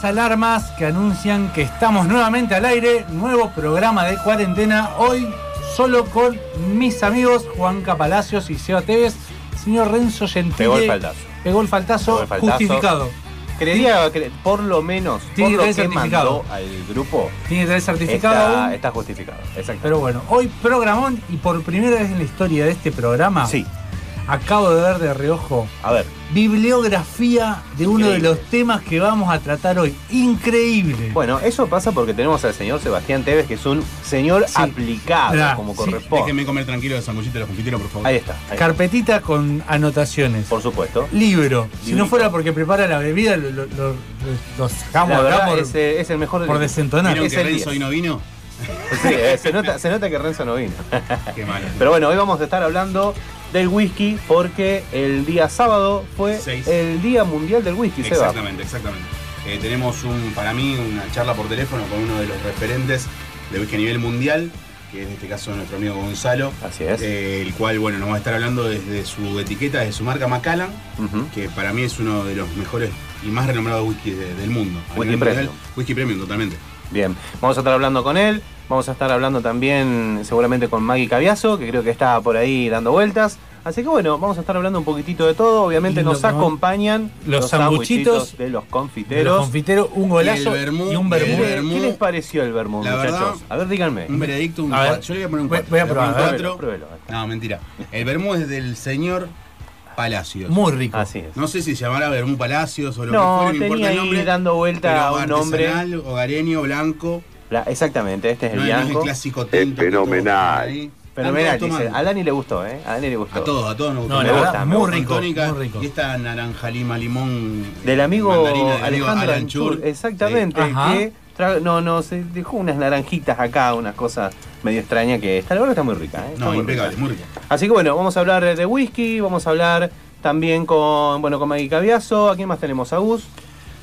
Las alarmas que anuncian que estamos nuevamente al aire, nuevo programa de cuarentena, hoy solo con mis amigos Juanca Palacios y Seba Tevez, señor Renzo Gentile. Pegó el faltazo. Pegó el faltazo, Pegó el faltazo. justificado. Creería que por lo menos, Tiene por que lo tener que certificado. mandó al grupo, Tiene que tener certificado está justificado. Exacto. pero bueno, hoy programón y por primera vez en la historia de este programa, sí, acabo de ver de reojo a ver. bibliografía de uno de los temas que vamos a tratar hoy. Increíble. Bueno, eso pasa porque tenemos al señor Sebastián Tevez, que es un señor Sí. aplicado, Mirá, como sí. corresponde. Déjenme comer tranquilo de sanguchito de los confiteros, por favor. Ahí está. ahí está. Carpetita con anotaciones. Por supuesto. Libro. Si no fuera porque prepara la bebida, lo, lo- lo- lo sacamos La verdad por, es, eh, es el mejor por desentonar. ¿Vieron es que el Renzo 10. hoy no vino? Sí, eh, se, nota, se nota que Renzo no vino. Qué malo. Pero bueno, hoy vamos a estar hablando del whisky porque el día sábado fue Seis. el Día Mundial del Whisky, Seba. Exactamente, exactamente. Eh, tenemos un, para mí una charla por teléfono con uno de los referentes de whisky a nivel mundial, que en este caso nuestro amigo Gonzalo, Así es. eh, el cual bueno, nos va a estar hablando desde su etiqueta, desde su marca Macallan, que para mí es uno de los mejores y más renombrados whisky de- del mundo. Whisky mundial, premium. Whisky premium, totalmente. Bien, vamos a estar hablando con él, vamos a estar hablando también seguramente con Maggie Caviazo, que creo que está por ahí dando vueltas. Así que bueno, vamos a estar hablando un poquitito de todo. Obviamente nos acompañan los sanguchitos de los De confiteros. los confiteros, un golazo Y el vermú, y un vermú. ¿Qué, vermú. qué les pareció el vermú, La muchachos? verdad, a ver, díganme. Un veredicto, un A ver, cuatro. Yo le voy a poner un voy- 4. voy a probar. Pruébelo, pruébelo. No, mentira. El vermú es del señor Palacios. Muy rico. Así es. No sé si se llamará Vermú Palacios o lo No, que fuera, no importa tenía el ahí nombre. dando vuelta pero a un nombre. hogareño, blanco. La- exactamente, este es el No, es- no es el blanco. clásico tinto. fenomenal. Fenomenal, dice. A. Dani le gustó, ¿eh? A Dani le gustó. A todos, a todos nos No, gusta. la verdad, me muy gusta. rico, Tónica, muy rico. Y esta naranja lima limón. Del amigo amigo Alejandro Alan Anchur, Chur. exactamente. Ajá. que no, no, se dejó unas naranjitas acá, unas cosas medio extrañas que está, la verdad está muy rica, ¿eh? Está No, muy impecable, rica. muy rico. Así que bueno, vamos a hablar de whisky, vamos a hablar también con, bueno, con Maggie Caviazo, ¿a quién más tenemos? A Gus.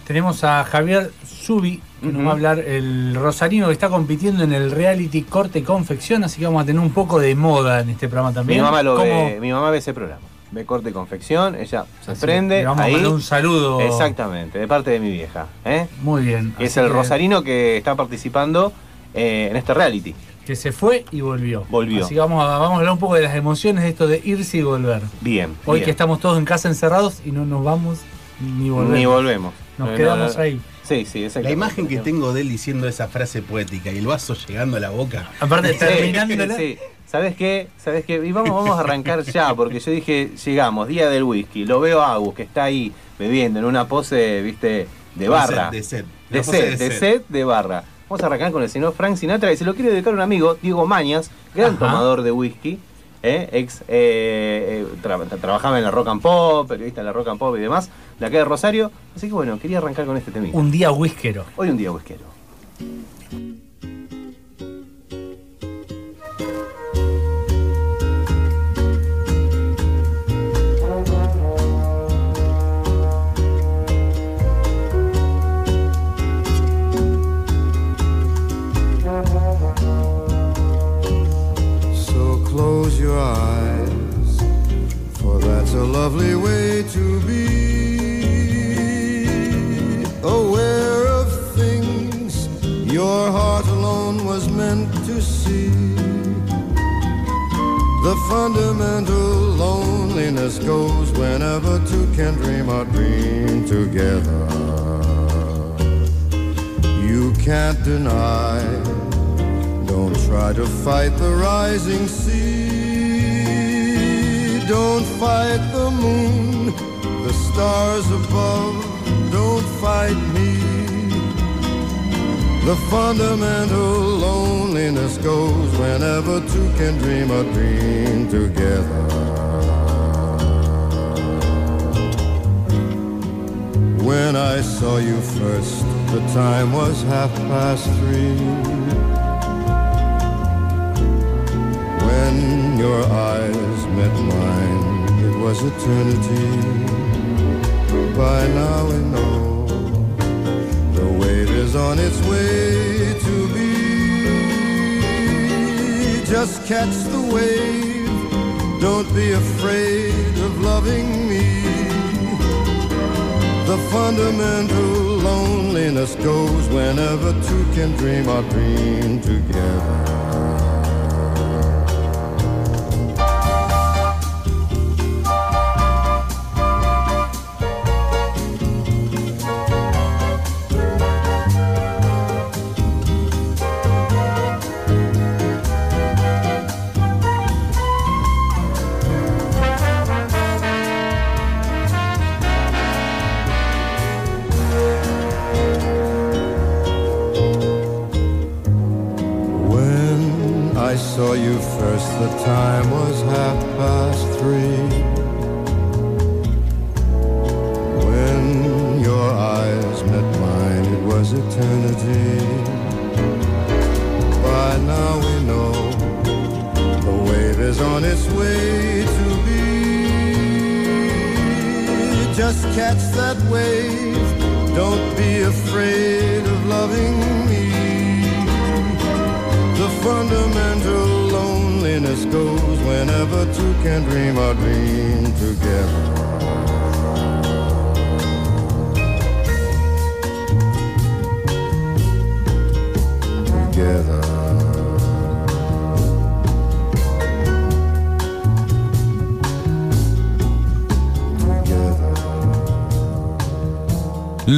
Tenemos a Javier Subi, que nos va a hablar el rosarino que está compitiendo en el reality corte confección, así que vamos a tener un poco de moda en este programa Mi también. mamá lo ¿Cómo? ve, mi mamá ve ese programa. Ve corte y confección, ella se Así prende. Le vamos ahí. a mandar un saludo. Exactamente, de parte de mi vieja. ¿eh? Muy bien. Que es el que- rosarino que está participando eh, en este reality. Que se fue y volvió. Volvió. Así que vamos a, vamos a hablar un poco de las emociones de esto de irse y volver. Bien. Hoy bien. que estamos todos en casa encerrados y no nos vamos ni volvemos. Ni volvemos. Nos No, quedamos no, no. ahí. Sí, sí. La imagen que tengo de él diciendo esa frase poética y el vaso llegando a la boca. Aparte, Sí, terminándola. sí. ¿Sabes qué? ¿Sabes qué? Y vamos, vamos a arrancar ya, porque yo dije, llegamos, día del whisky, lo veo a Agus, que está ahí bebiendo en una pose, viste, de barra. De sed. De La pose set, de set, de barra. Vamos a arrancar con el señor Frank Sinatra, y se lo quiere dedicar a un amigo, Diego Mañas, gran Ajá. tomador de whisky, ¿eh? ex, eh, eh, tra- tra- trabajaba en la Rock and Pop, periodista en la Rock and Pop y demás, de acá de Rosario. Así que bueno, quería arrancar con este temita. Un día whiskero. Hoy un día whiskero. Eyes, for that's a lovely way to be. Aware of things your heart alone was meant to see. The fundamental loneliness goes whenever two can dream a dream together. You can't deny, don't try to fight the rising sea. Don't fight the moon, the stars above, don't fight me. The fundamental loneliness goes whenever two can dream a dream together. When I saw you first, the time was half past three. When your eyes met mine, it was eternity. By now we know the wave is on its way to be. Just catch the wave. Don't be afraid of loving me. The fundamental loneliness goes whenever two can dream a dream together.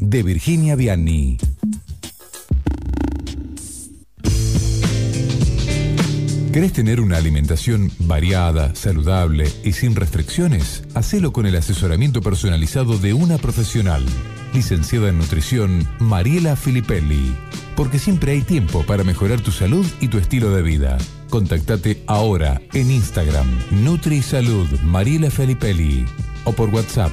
de Virginia Vianney. ¿Querés tener una alimentación variada, saludable y sin restricciones? Hacelo con el asesoramiento personalizado de una profesional. Licenciada en nutrición, Mariela Filippelli. Porque siempre hay tiempo para mejorar tu salud y tu estilo de vida. Contactate ahora en Instagram, NutriSalud Mariela Filippelli. O por WhatsApp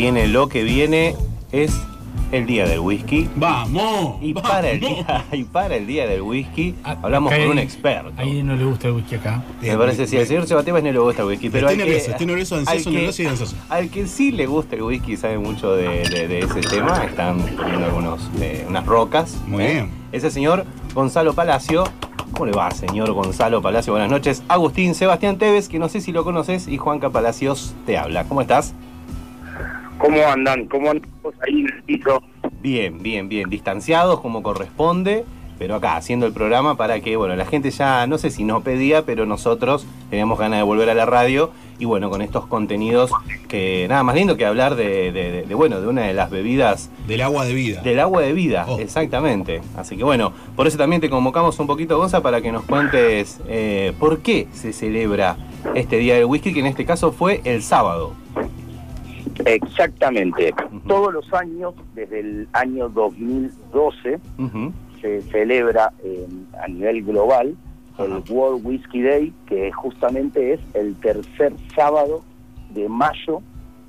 Viene, lo que viene es el día del whisky. ¡Vamos! Y ¡Vamos! para, el día, y para el día del whisky Ah, hablamos con un experto. Ahí no le gusta el whisky acá. Me parece sí, al señor Sebastián no le gusta el whisky, pero que- nervioso, estoy nervioso, ansioso, nervioso y ansioso. Al que sí le gusta el whisky y sabe mucho de, de- de ese tema, están poniendo algunos, eh, unas rocas. Muy ¿eh? bien. Es el señor Gonzalo Palacio. ¿Cómo le va, señor Gonzalo Palacio? Buenas noches. Agustín Sebastián Tevez, que no sé si lo conoces, y Juanca Palacios te habla. ¿Cómo estás? ¿Cómo andan? ¿Cómo andan ahí, Tito? Bien, bien, bien. Distanciados como corresponde, pero acá haciendo el programa para que, bueno, la gente ya, no sé si nos pedía, pero nosotros teníamos ganas de volver a la radio y bueno, con estos contenidos que nada más lindo que hablar de, de- de- de, bueno, de una de las bebidas Del agua de vida. del agua de vida, Oh. exactamente. Así que bueno, por eso también te convocamos un poquito, Gonza, para que nos cuentes eh, por qué se celebra este Día del Whisky, que en este caso fue el sábado. Exactamente. Todos los años, desde el año 2012, Ujú, se celebra eh, a nivel global el. World Whiskey Day, que justamente es el tercer sábado de mayo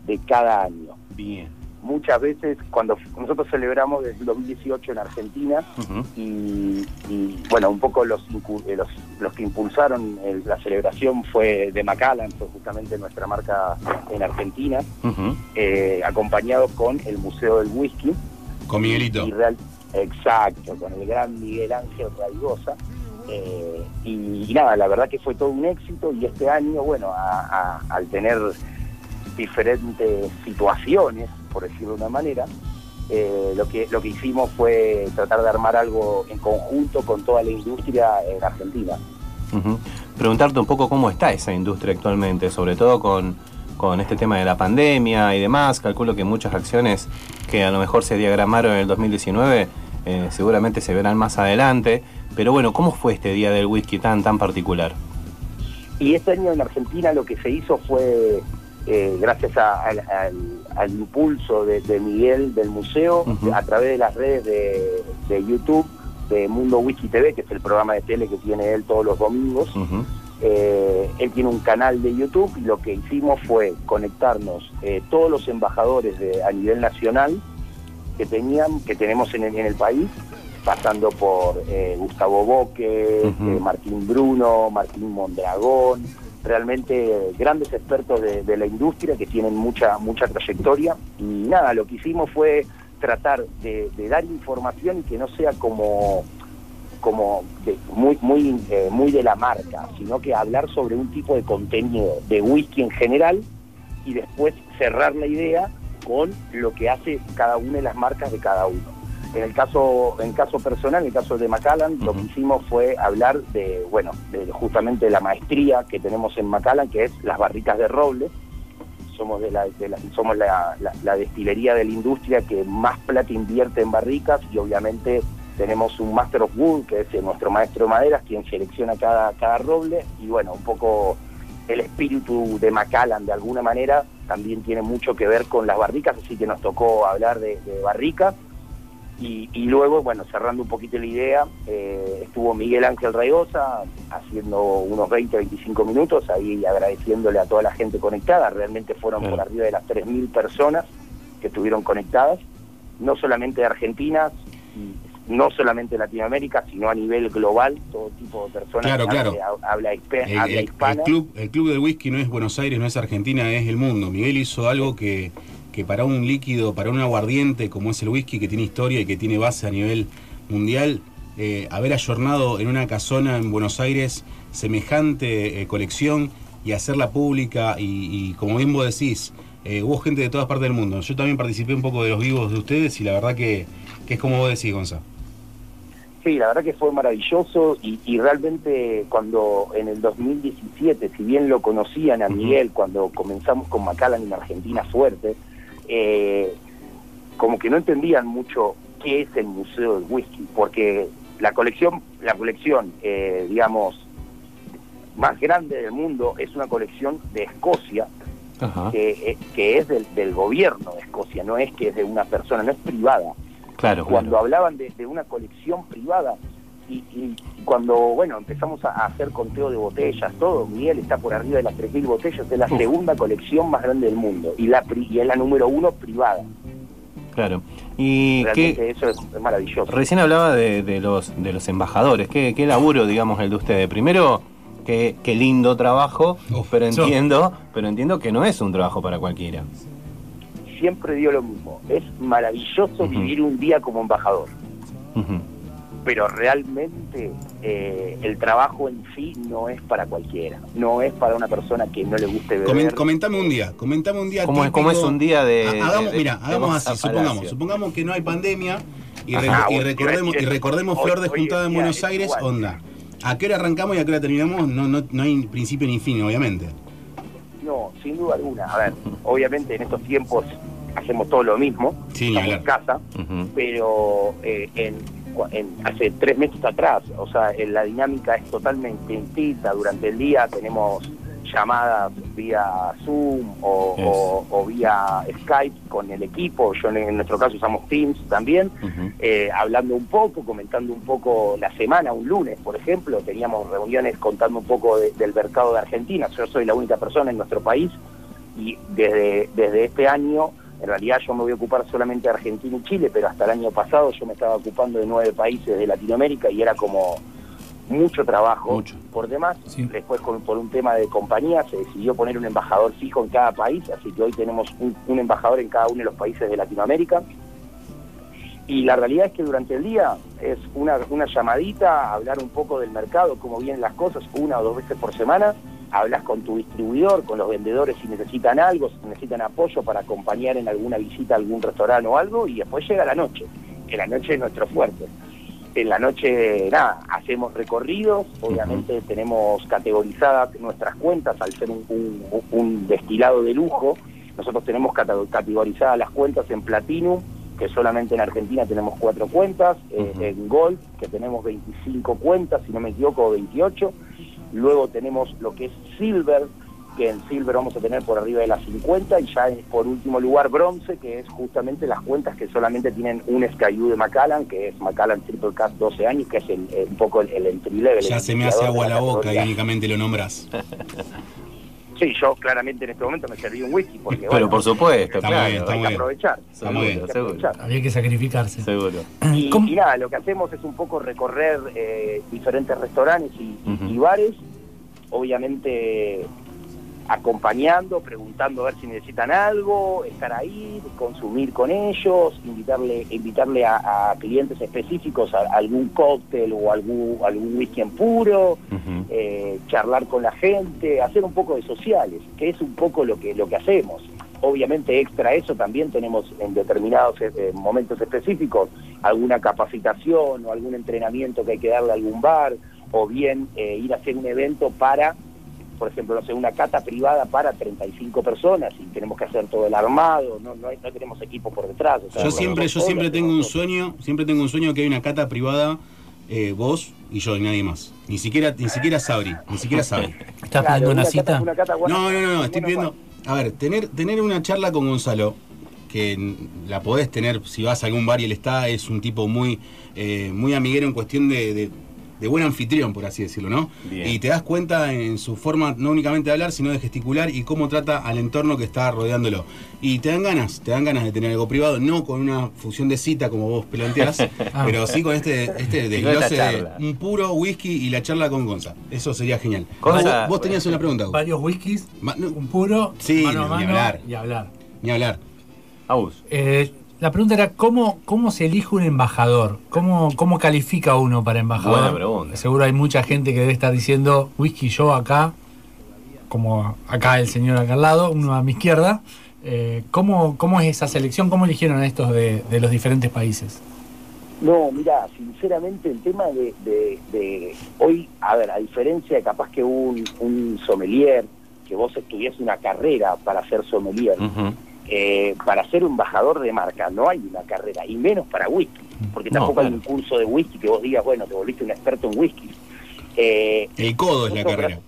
de cada año. Bien. Muchas veces, cuando nosotros celebramos desde el 2018 en Argentina, y, y, bueno, un poco los, eh, los, los que impulsaron el- la celebración fue de Macallan, fue justamente nuestra marca en Argentina, eh, acompañado con el Museo del Whisky. Con Miguelito. Y real- exacto, con el gran Miguel Ángel Raigosa. Eh, y, y nada, la verdad que fue todo un éxito y este año, bueno, a- a- al tener diferentes situaciones, por decirlo de una manera, eh, lo, que, lo que hicimos fue tratar de armar algo en conjunto con toda la industria en Argentina. Preguntarte un poco cómo está esa industria actualmente, sobre todo con, con este tema de la pandemia y demás. Calculo que muchas acciones que a lo mejor se diagramaron en el 2019 eh, seguramente se verán más adelante. Pero bueno, ¿cómo fue este día del whisky tan, tan particular? Y este año en Argentina lo que se hizo fue, eh, gracias a- al, al- al impulso de, de Miguel del museo, a través de las redes de, de YouTube, de Mundo Whisky TV, que es el programa de tele que tiene él todos los domingos. Eh, él tiene un canal de YouTube y lo que hicimos fue conectarnos eh, todos los embajadores de, a nivel nacional que tenían, que tenemos en el, en el país, pasando por eh, Gustavo Boque, eh, Martín Bruno, Martín Mondragón, realmente grandes expertos de, la industria que tienen mucha mucha trayectoria y nada, lo que hicimos fue tratar de, dar información y que no sea como como muy muy eh, muy de la marca, sino que hablar sobre un tipo de contenido de whisky en general y después cerrar la idea con lo que hace cada una de las marcas de cada uno. En el caso en el caso personal, en el caso de Macallan, lo que hicimos fue hablar de bueno, de justamente la maestría que tenemos en Macallan, que es las barricas de roble. Somos de la, de la- somos la, la- la destilería de la industria que más plata invierte en barricas y obviamente tenemos un Master of Wood, que es nuestro maestro de maderas, quien selecciona cada, cada roble, y bueno, un poco el espíritu de Macallan, de alguna manera, también tiene mucho que ver con las barricas, así que nos tocó hablar de, de barricas. Y, y luego, bueno, cerrando un poquito la idea, eh, estuvo Miguel Ángel Raigosa haciendo unos 20, 25 minutos, ahí agradeciéndole a toda la gente conectada, realmente fueron por arriba de las 3.000 personas que estuvieron conectadas, no solamente de Argentina, y no solamente Latinoamérica, sino a nivel global, todo tipo de personas Claro, que claro. habla, El, habla el club, el club del whisky no es Buenos Aires, no es Argentina, es el mundo. Miguel hizo algo que, que para un líquido, para un aguardiente como es el whisky, que tiene historia y que tiene base a nivel mundial, eh, haber ayornado en una casona en Buenos Aires semejante eh, colección y hacerla pública y, y como bien vos decís, eh, hubo gente de todas partes del mundo. Yo también participé un poco de los vivos de ustedes y la verdad que, que es como vos decís, Gonzalo. Sí, la verdad que fue maravilloso y, y realmente cuando en el 2017, si bien lo conocían a. Miguel cuando comenzamos con Macallan en Argentina fuerte, eh, como que no entendían mucho qué es el Museo del Whisky, porque la colección, la colección, eh, digamos, más grande del mundo es una colección de Escocia, Ajá. que, eh, que es del, del gobierno de Escocia, no es que es de una persona, no es privada Claro, cuando claro. hablaban de, de una colección privada y, y cuando bueno empezamos a, hacer conteo de botellas, todo, Miguel está por arriba de las 3.000 botellas, es la Uf. segunda colección más grande del mundo y, la, pri- y es la número uno privada. Claro. Y Realmente eso es, maravilloso. recién hablaba de, de los de los embajadores. ¿Qué, qué laburo, digamos, el de ustedes? Primero, qué, qué lindo trabajo, Uf, pero entiendo, pero entiendo que no es un trabajo para cualquiera. Siempre digo lo mismo, es maravilloso vivir un día como embajador, Ujú. Pero realmente eh, el trabajo en sí no es para cualquiera, no es para una persona que no le guste beber. Comen- comentame un día, comentame un día. ¿Cómo es- cómo es un día de- Ha- Hagamos, de- mira, de hagamos así, supongamos, supongamos que no hay pandemia y, Ajá. reco- Ah, y bueno, recordemos, y recordemos hoy- Flor de Juntada en Buenos es Aires, igual. onda. ¿A qué hora arrancamos y a qué hora terminamos? No, no, no hay principio ni fin, obviamente. No, sin duda alguna. A ver, obviamente en estos tiempos hacemos todo lo mismo, Sí, estamos en casa, pero eh, en, en- hace tres meses atrás, o sea, en la dinámica es totalmente distinta. Durante el día tenemos llamadas vía Zoom o, Yes. o- o vía Skype con el equipo. Yo en, en nuestro caso usamos Teams también. Eh, hablando un poco, comentando un poco la semana, un lunes, por ejemplo, teníamos reuniones contando un poco de- del mercado de Argentina. Yo soy la única persona en nuestro país y desde, desde este año, en realidad yo me voy a ocupar solamente de Argentina y Chile, pero hasta el año pasado yo me estaba ocupando de nueve países de Latinoamérica y era como mucho trabajo Mucho. por demás. Sí. Después con- por un tema de compañía se decidió poner un embajador fijo en cada país, así que hoy tenemos un, un embajador en cada uno de los países de Latinoamérica. Y la realidad es que durante el día es una, una llamadita, hablar un poco del mercado, cómo vienen las cosas, una o dos veces por semana. Hablas con tu distribuidor, con los vendedores si necesitan algo, si necesitan apoyo para acompañar en alguna visita a algún restaurante o algo, y después llega la noche. En la noche es nuestro fuerte. En la noche, nada, hacemos recorridos, obviamente tenemos categorizadas nuestras cuentas al ser un, un- un destilado de lujo. Nosotros tenemos categorizadas las cuentas en Platinum, que solamente en Argentina tenemos cuatro cuentas, eh, en Gold, que tenemos 25 cuentas, si no me equivoco, 28. Luego tenemos lo que es Silver, que en Silver vamos a tener por arriba de las 50, y ya por último lugar Bronce, que es justamente las cuentas que solamente tienen un SKU de Macallan, que es Macallan Triple Cast 12 años, que es el- el- un poco el, el entry level. Ya el se me hace agua la boca y únicamente lo nombras. Sí, yo claramente en este momento me serví un whisky, porque Pero bueno, por supuesto, Está claro. bien, está hay que aprovechar. Hay que aprovechar. Había que sacrificarse. Seguro. Y, ¿Cómo- y nada, lo que hacemos es un poco recorrer eh, diferentes restaurantes y bares, obviamente acompañando, preguntando a ver si necesitan algo, estar ahí, consumir con ellos, invitarle, invitarle a, a clientes específicos a, a algún cóctel o algún, algún whisky en puro, eh, charlar con la gente, hacer un poco de sociales, que es un poco lo que lo que hacemos. Obviamente extra eso también tenemos en determinados eh, momentos específicos alguna capacitación o algún entrenamiento que hay que darle a algún bar o bien eh, ir a hacer un evento para por ejemplo, no sé, una cata privada para 35 personas y tenemos que hacer todo el armado, no, no, hay- no tenemos equipo por detrás. o sea, Yo siempre, yo siempre tengo un sueño, siempre tengo un sueño que hay una cata privada, eh, vos y yo y nadie más. Ni siquiera, ni siquiera Sabri, ni siquiera Sabri. ¿Estás Claro, pidiendo una cita? una cata buena- No, no, no, no, estoy pidiendo. A ver, tener, tener una charla con Gonzalo, que la podés tener si vas a algún bar y él está, es un tipo muy, eh, muy amiguero en cuestión de, de- de buen anfitrión, por así decirlo, ¿no? Bien. Y te das cuenta en su forma no únicamente de hablar, sino de gesticular y cómo trata al entorno que está rodeándolo. Y te dan ganas, te dan ganas de tener algo privado, no con una fusión de cita como vos planteás, Ah. pero sí con este, este desglose de un puro whisky y la charla con Gonza. Eso sería genial. Gonza- vos, vos tenías una pregunta. Varios whiskies, Ma- no, un puro, Sí, mano a ni hablar. y hablar. ni hablar. Aus. Eh, la pregunta era cómo, cómo se elige un embajador, cómo, cómo califica uno para embajador. Buena pregunta. Seguro hay mucha gente que debe estar diciendo whisky yo acá, como acá el señor acá al lado, uno a mi izquierda. Eh, ¿cómo, ¿Cómo es esa selección? ¿Cómo eligieron a estos de, de los diferentes países? No, mira, sinceramente el tema de, de- de hoy, a ver, a diferencia de capaz que un, un sommelier, que vos estudias una carrera para ser sommelier, Ujú. Eh, para ser embajador de marca no hay una carrera, y menos para whisky, porque No, tampoco hay un curso de whisky que vos digas, bueno, te volviste un experto en whisky. Eh, El codo es la carrera.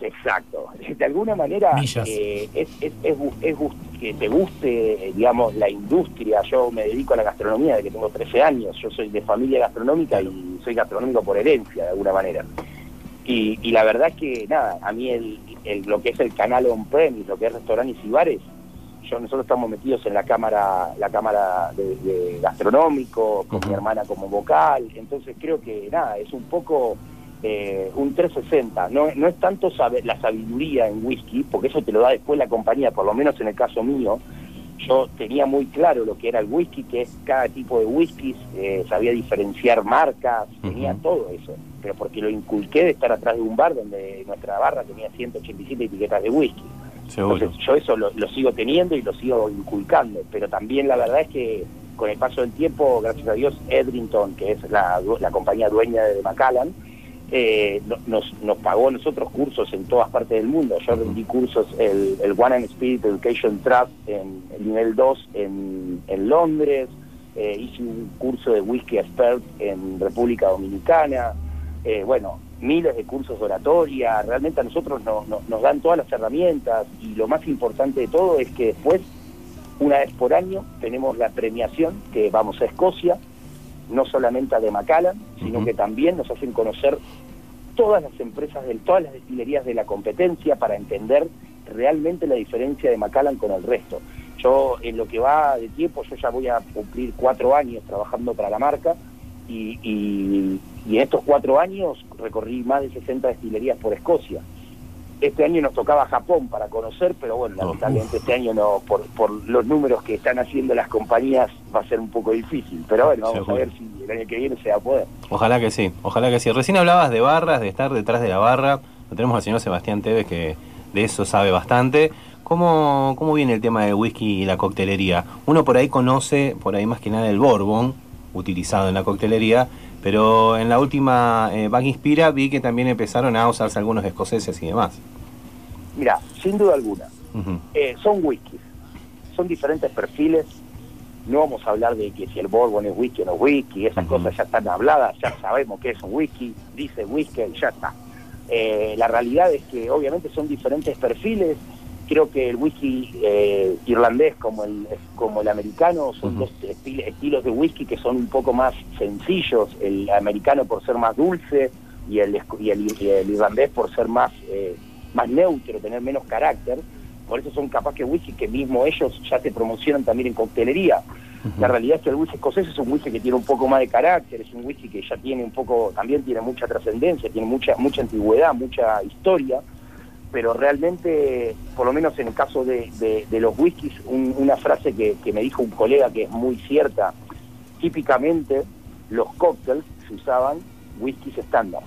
Exacto. De alguna manera eh, es, es, es es que te guste, eh, digamos, la industria. Yo me dedico a la gastronomía desde que tengo 13 años. Yo soy de familia gastronómica y soy gastronómico por herencia, de alguna manera. Y, y la verdad es que, nada, a mí el, el- lo que es el canal on-premise, lo que es restaurantes y bares, yo nosotros estamos metidos en la cámara la cámara de, de gastronómico con mi hermana como vocal. Entonces creo que nada es un poco eh, un 360 no, no es tanto saber la sabiduría en whisky porque eso te lo da después la compañía por lo menos en el caso mío. Yo tenía muy claro lo que era el whisky que es cada tipo de whiskies eh, sabía diferenciar marcas tenía todo eso. Pero porque lo inculqué de estar atrás de un bar donde nuestra barra tenía 187 etiquetas de whisky. Entonces yo eso lo, lo sigo teniendo y lo sigo inculcando, pero también la verdad es que con el paso del tiempo, gracias a Dios, Edrington, que es la, la compañía dueña de Macallan, eh, no- nos, nos pagó a nosotros cursos en todas partes del mundo. Yo rendí cursos, el, el One and Spirit Education Trust en el nivel 2 en, en Londres, eh, hice un curso de Whisky Expert en República Dominicana, eh, bueno, miles de cursos de oratoria, realmente a nosotros no- no- nos dan todas las herramientas y lo más importante de todo es que después, una vez por año, tenemos la premiación que vamos a Escocia, no solamente a de Macallan, sino que también nos hacen conocer todas las empresas, de todas las destilerías de la competencia para entender realmente la diferencia de Macallan con el resto. Yo, en lo que va de tiempo, yo ya voy a cumplir cuatro años trabajando para la marca y, y- y en estos cuatro años recorrí más de 60 destilerías por Escocia. Este año nos tocaba Japón para conocer, pero bueno, Oh, lamentablemente este año no, por, por los números que están haciendo las compañías va a ser un poco difícil. Pero bueno, vamos Seguro. a ver si el año que viene se va a poder. Ojalá que sí, ojalá que sí. Recién hablabas de barras, de estar detrás de la barra. Lo tenemos al señor Sebastián Tevez que de eso sabe bastante. ¿Cómo, ¿Cómo viene el tema del whisky y la coctelería? Uno por ahí conoce, por ahí más que nada, el bourbon utilizado en la coctelería, pero en la última eh, Back Inspira vi que también empezaron a usarse algunos escoceses y demás. Mira, sin duda alguna, eh, son whiskies, son diferentes perfiles. No vamos a hablar de que si el bourbon es whisky o no whisky, esas cosas ya están habladas, ya sabemos que es un whisky, dice whisky y ya está. Eh, la realidad es que obviamente son diferentes perfiles. Creo que el whisky eh, irlandés como el como el americano son Ujú. dos estil- estilos de whisky que son un poco más sencillos. El americano por ser más dulce y el, y el, y el irlandés por ser más eh, más neutro, tener menos carácter. Por eso son capaz que whisky que mismo ellos ya se promocionan también en coctelería. La realidad es que el whisky escocés es un whisky que tiene un poco más de carácter, es un whisky que ya tiene un poco, también tiene mucha trascendencia, tiene mucha mucha antigüedad, mucha historia, pero realmente, por lo menos en el caso de, de- de los whiskies, un- una frase que, que me dijo un colega que es muy cierta, típicamente los cócteles se usaban whiskies estándar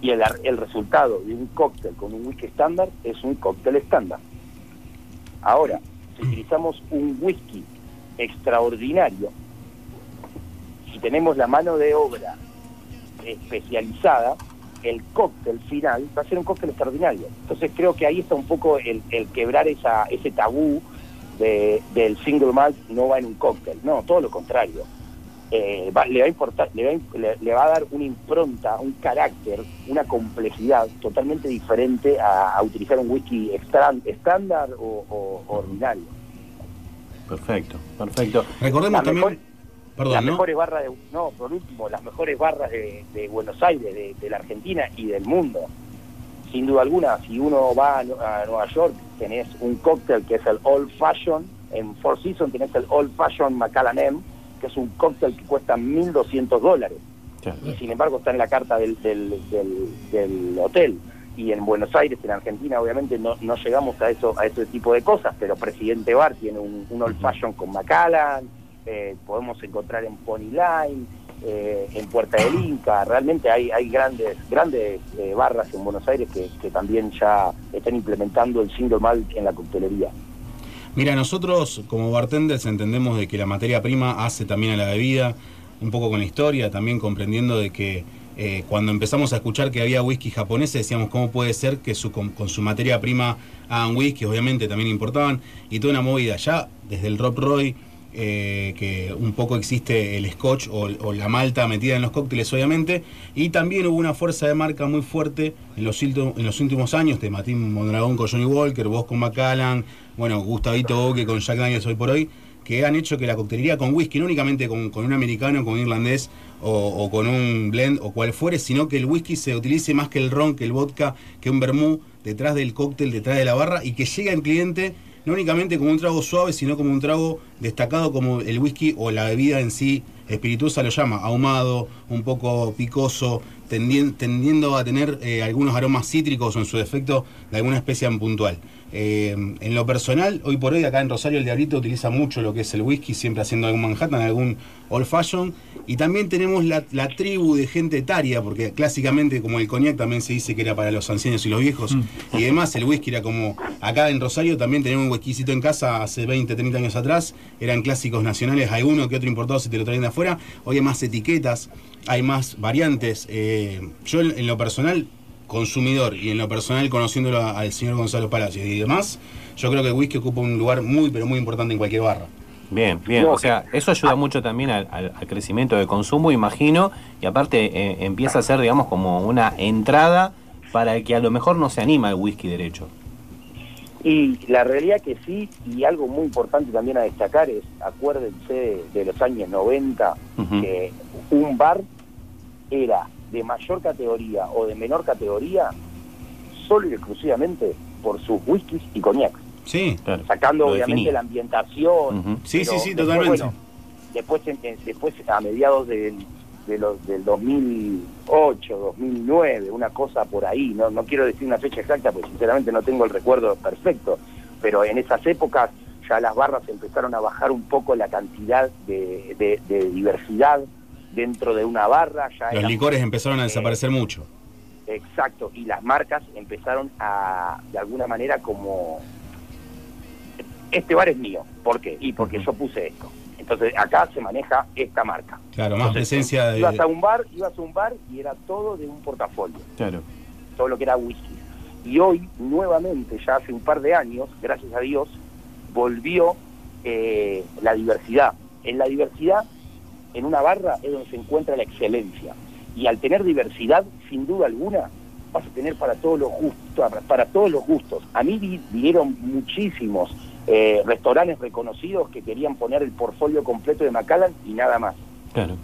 y el, el resultado de un cóctel con un whisky estándar es un cóctel estándar. Ahora, si utilizamos un whisky extraordinario, si tenemos la mano de obra especializada, el cóctel final va a ser un cóctel extraordinario. Entonces creo que ahí está un poco el, el quebrar esa, ese tabú de- del single malt no va en un cóctel, no, todo lo contrario. Eh, va- le, va a importar, le, va le- le va a dar una impronta, un carácter, una complejidad totalmente diferente a, a utilizar un whisky estándar o, o- o ordinario. Perfecto, perfecto. Recordemos La también. mejor- Perdón, las ¿no? mejores barras de, no, por último, las mejores barras de, de Buenos Aires, de, de la Argentina y del mundo. Sin duda alguna, si uno va a, a Nueva York, tenés un cóctel que es el Old Fashion, en Four Seasons tenés el Old Fashion Macallan M, que es un cóctel que cuesta 1.200 dólares Claro. y sin embargo está en la carta del, del, del- del hotel. Y en Buenos Aires, en Argentina, obviamente no, no llegamos a eso a ese tipo de cosas, pero Presidente Bar tiene un, un old fashion con Macallan, eh, podemos encontrar en Pony Line, eh, en Puerta del Inca, realmente hay, grandes grandes eh, barras en Buenos Aires que, que también ya están implementando el single malt en la coctelería. Mira, nosotros como bartenders entendemos de que la materia prima hace también a la bebida, un poco con la historia, también comprendiendo de que eh, cuando empezamos a escuchar que había whisky japonés, decíamos cómo puede ser que su, con, con su materia prima hagan whisky, obviamente también importaban, y toda una movida. Ya desde el Rob Roy, eh, que un poco existe el scotch o, la malta metida en los cócteles, obviamente, y también hubo una fuerza de marca muy fuerte en los, en los últimos años, de Martín Mondragón con Johnny Walker, vos con Macallan, bueno, Gustavito Boque con Jack Daniels hoy por hoy, que han hecho que la coctelería con whisky, no únicamente con, con un americano, con un irlandés o, o con un blend o cual fuere, sino que el whisky se utilice más que el ron, que el vodka, que un vermú detrás del cóctel, detrás de la barra y que llegue al cliente no únicamente como un trago suave, sino como un trago destacado como el whisky o la bebida en sí espirituosa lo llama, ahumado, un poco picoso, tendiendo a tener eh, algunos aromas cítricos o en su defecto de alguna especie en puntual. Eh, en lo personal, hoy por hoy acá en Rosario el Diablito utiliza mucho lo que es el whisky, siempre haciendo algún Manhattan, algún old fashion. Y también tenemos la, la tribu de gente etaria, porque clásicamente como el coñac también se dice que era para los ancianos y los viejos. Y además el whisky era como, acá en Rosario también teníamos un whiskycito en casa hace 20, 30 años atrás. Eran clásicos nacionales, hay uno que otro importado si te lo traen de afuera. Hoy hay más etiquetas, hay más variantes. Eh, yo en, en lo personal consumidor y en lo personal conociéndolo a- al señor Gonzalo Palacios y demás, yo creo que el whisky ocupa un lugar muy, pero muy importante en cualquier barra. Bien, bien. O sea, eso ayuda mucho también al, al- al crecimiento de consumo, imagino, y aparte eh, empieza a ser, digamos, como una entrada para el que a lo mejor no se anima al whisky derecho. Y la realidad que sí, y algo muy importante también a destacar es, acuérdense de, de los años 90, Ujú. que un bar era de mayor categoría o de menor categoría solo y exclusivamente por sus whiskies y coñacs, Sí, Claro. sacando obviamente la ambientación. Sí, sí, sí, después, totalmente. bueno, después, en- en- después a mediados del, de los, del 2008, 2009, una cosa por ahí, no, no quiero decir una fecha exacta porque sinceramente no tengo el recuerdo perfecto, pero en esas épocas ya las barras empezaron a bajar un poco la cantidad de, de- de diversidad dentro de una barra. Ya Los eran- licores empezaron a eh, desaparecer mucho. Exacto, y las marcas empezaron a, de alguna manera, como, este bar es mío, ¿por qué? Y porque yo puse esto. Entonces acá se maneja esta marca. Claro, más Entonces, presencia de... Ibas a un bar, ibas a un bar y era todo de un portafolio, Claro. todo lo que era whisky. Y hoy, nuevamente, ya hace un par de años, gracias a Dios, volvió eh, la diversidad. En la diversidad, en una barra, es donde se encuentra la excelencia. Y al tener diversidad, sin duda alguna, vas a tener para todos los gustos. Para, todos los gustos. A mí vi- vinieron muchísimos eh, restaurantes reconocidos que querían poner el portfolio completo de Macallan y nada más. Claro.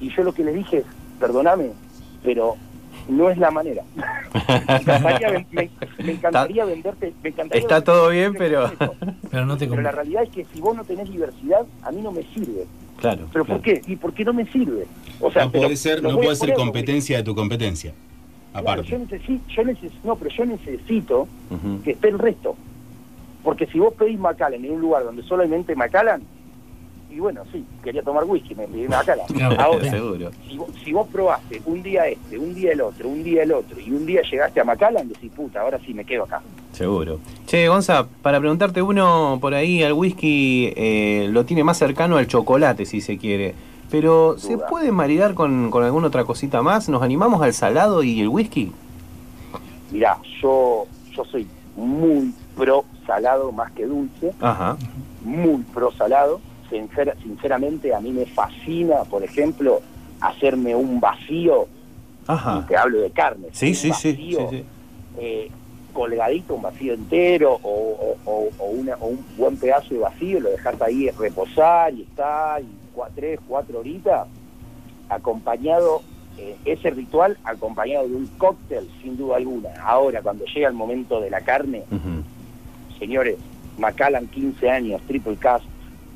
Y yo lo que le dije es, perdóname, pero no es la manera. me, encantaría, ven- me- me encantaría venderte... Me encantaría Está venderte todo bien, portfolio pero- Pero no te Pero la realidad es que si vos no tenés diversidad, a mí no me sirve. Claro. ¿Pero claro. por qué? ¿Y por qué no me sirve? O sea, no puede ser, no puede ser competencia de tu competencia. Claro, Aparte. yo necesito, yo necesito, no, pero yo necesito que esté el resto. Porque si vos pedís Macallan en un lugar donde solamente Macallan, y bueno, sí, quería tomar whisky, me pedí Macallan. Claro, Ahora, Seguro. si vos, si vos probaste un día este, un día el otro, un día el otro, y un día llegaste a Macallan, decís, puta, ahora sí me quedo acá. Seguro. Che, Gonza, para preguntarte uno por ahí, al whisky eh, lo tiene más cercano al chocolate, si se quiere. Pero, ¿se puede maridar con, con alguna otra cosita más? ¿Nos animamos al salado y el whisky? Mirá, yo, yo soy muy pro salado más que dulce, Ajá. muy pro salado. Sincera- sinceramente, a mí me fascina, por ejemplo, hacerme un vacío, y Ajá. te hablo de carne, Sí, sí, sí, vacío, sí, sí. eh, colgadito, un vacío entero, o, o- o- o una- o un buen pedazo de vacío, lo dejas ahí reposar y está, y cua- tres, cuatro horitas, acompañado, eh, ese ritual acompañado de un cóctel, sin duda alguna. Ahora, cuando llega el momento de la carne, señores, Macallan 15 años, Triple Cast,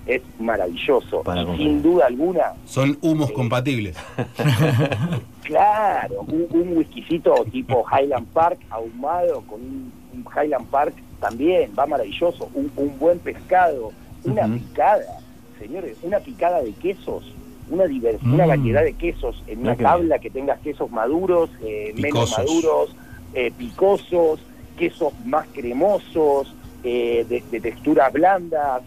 es maravilloso. Para y comer. sin duda alguna, Son humos compatibles. claro, un, un whiskycito tipo Highland Park ahumado con un, un Highland Park también, va maravilloso. Un, un buen pescado, una picada, señores, una picada de quesos. Una, divers- una Mm. variedad de quesos en una tabla que tengas quesos maduros, eh, menos maduros, eh, picosos, quesos más cremosos, eh, de, de texturas blandas,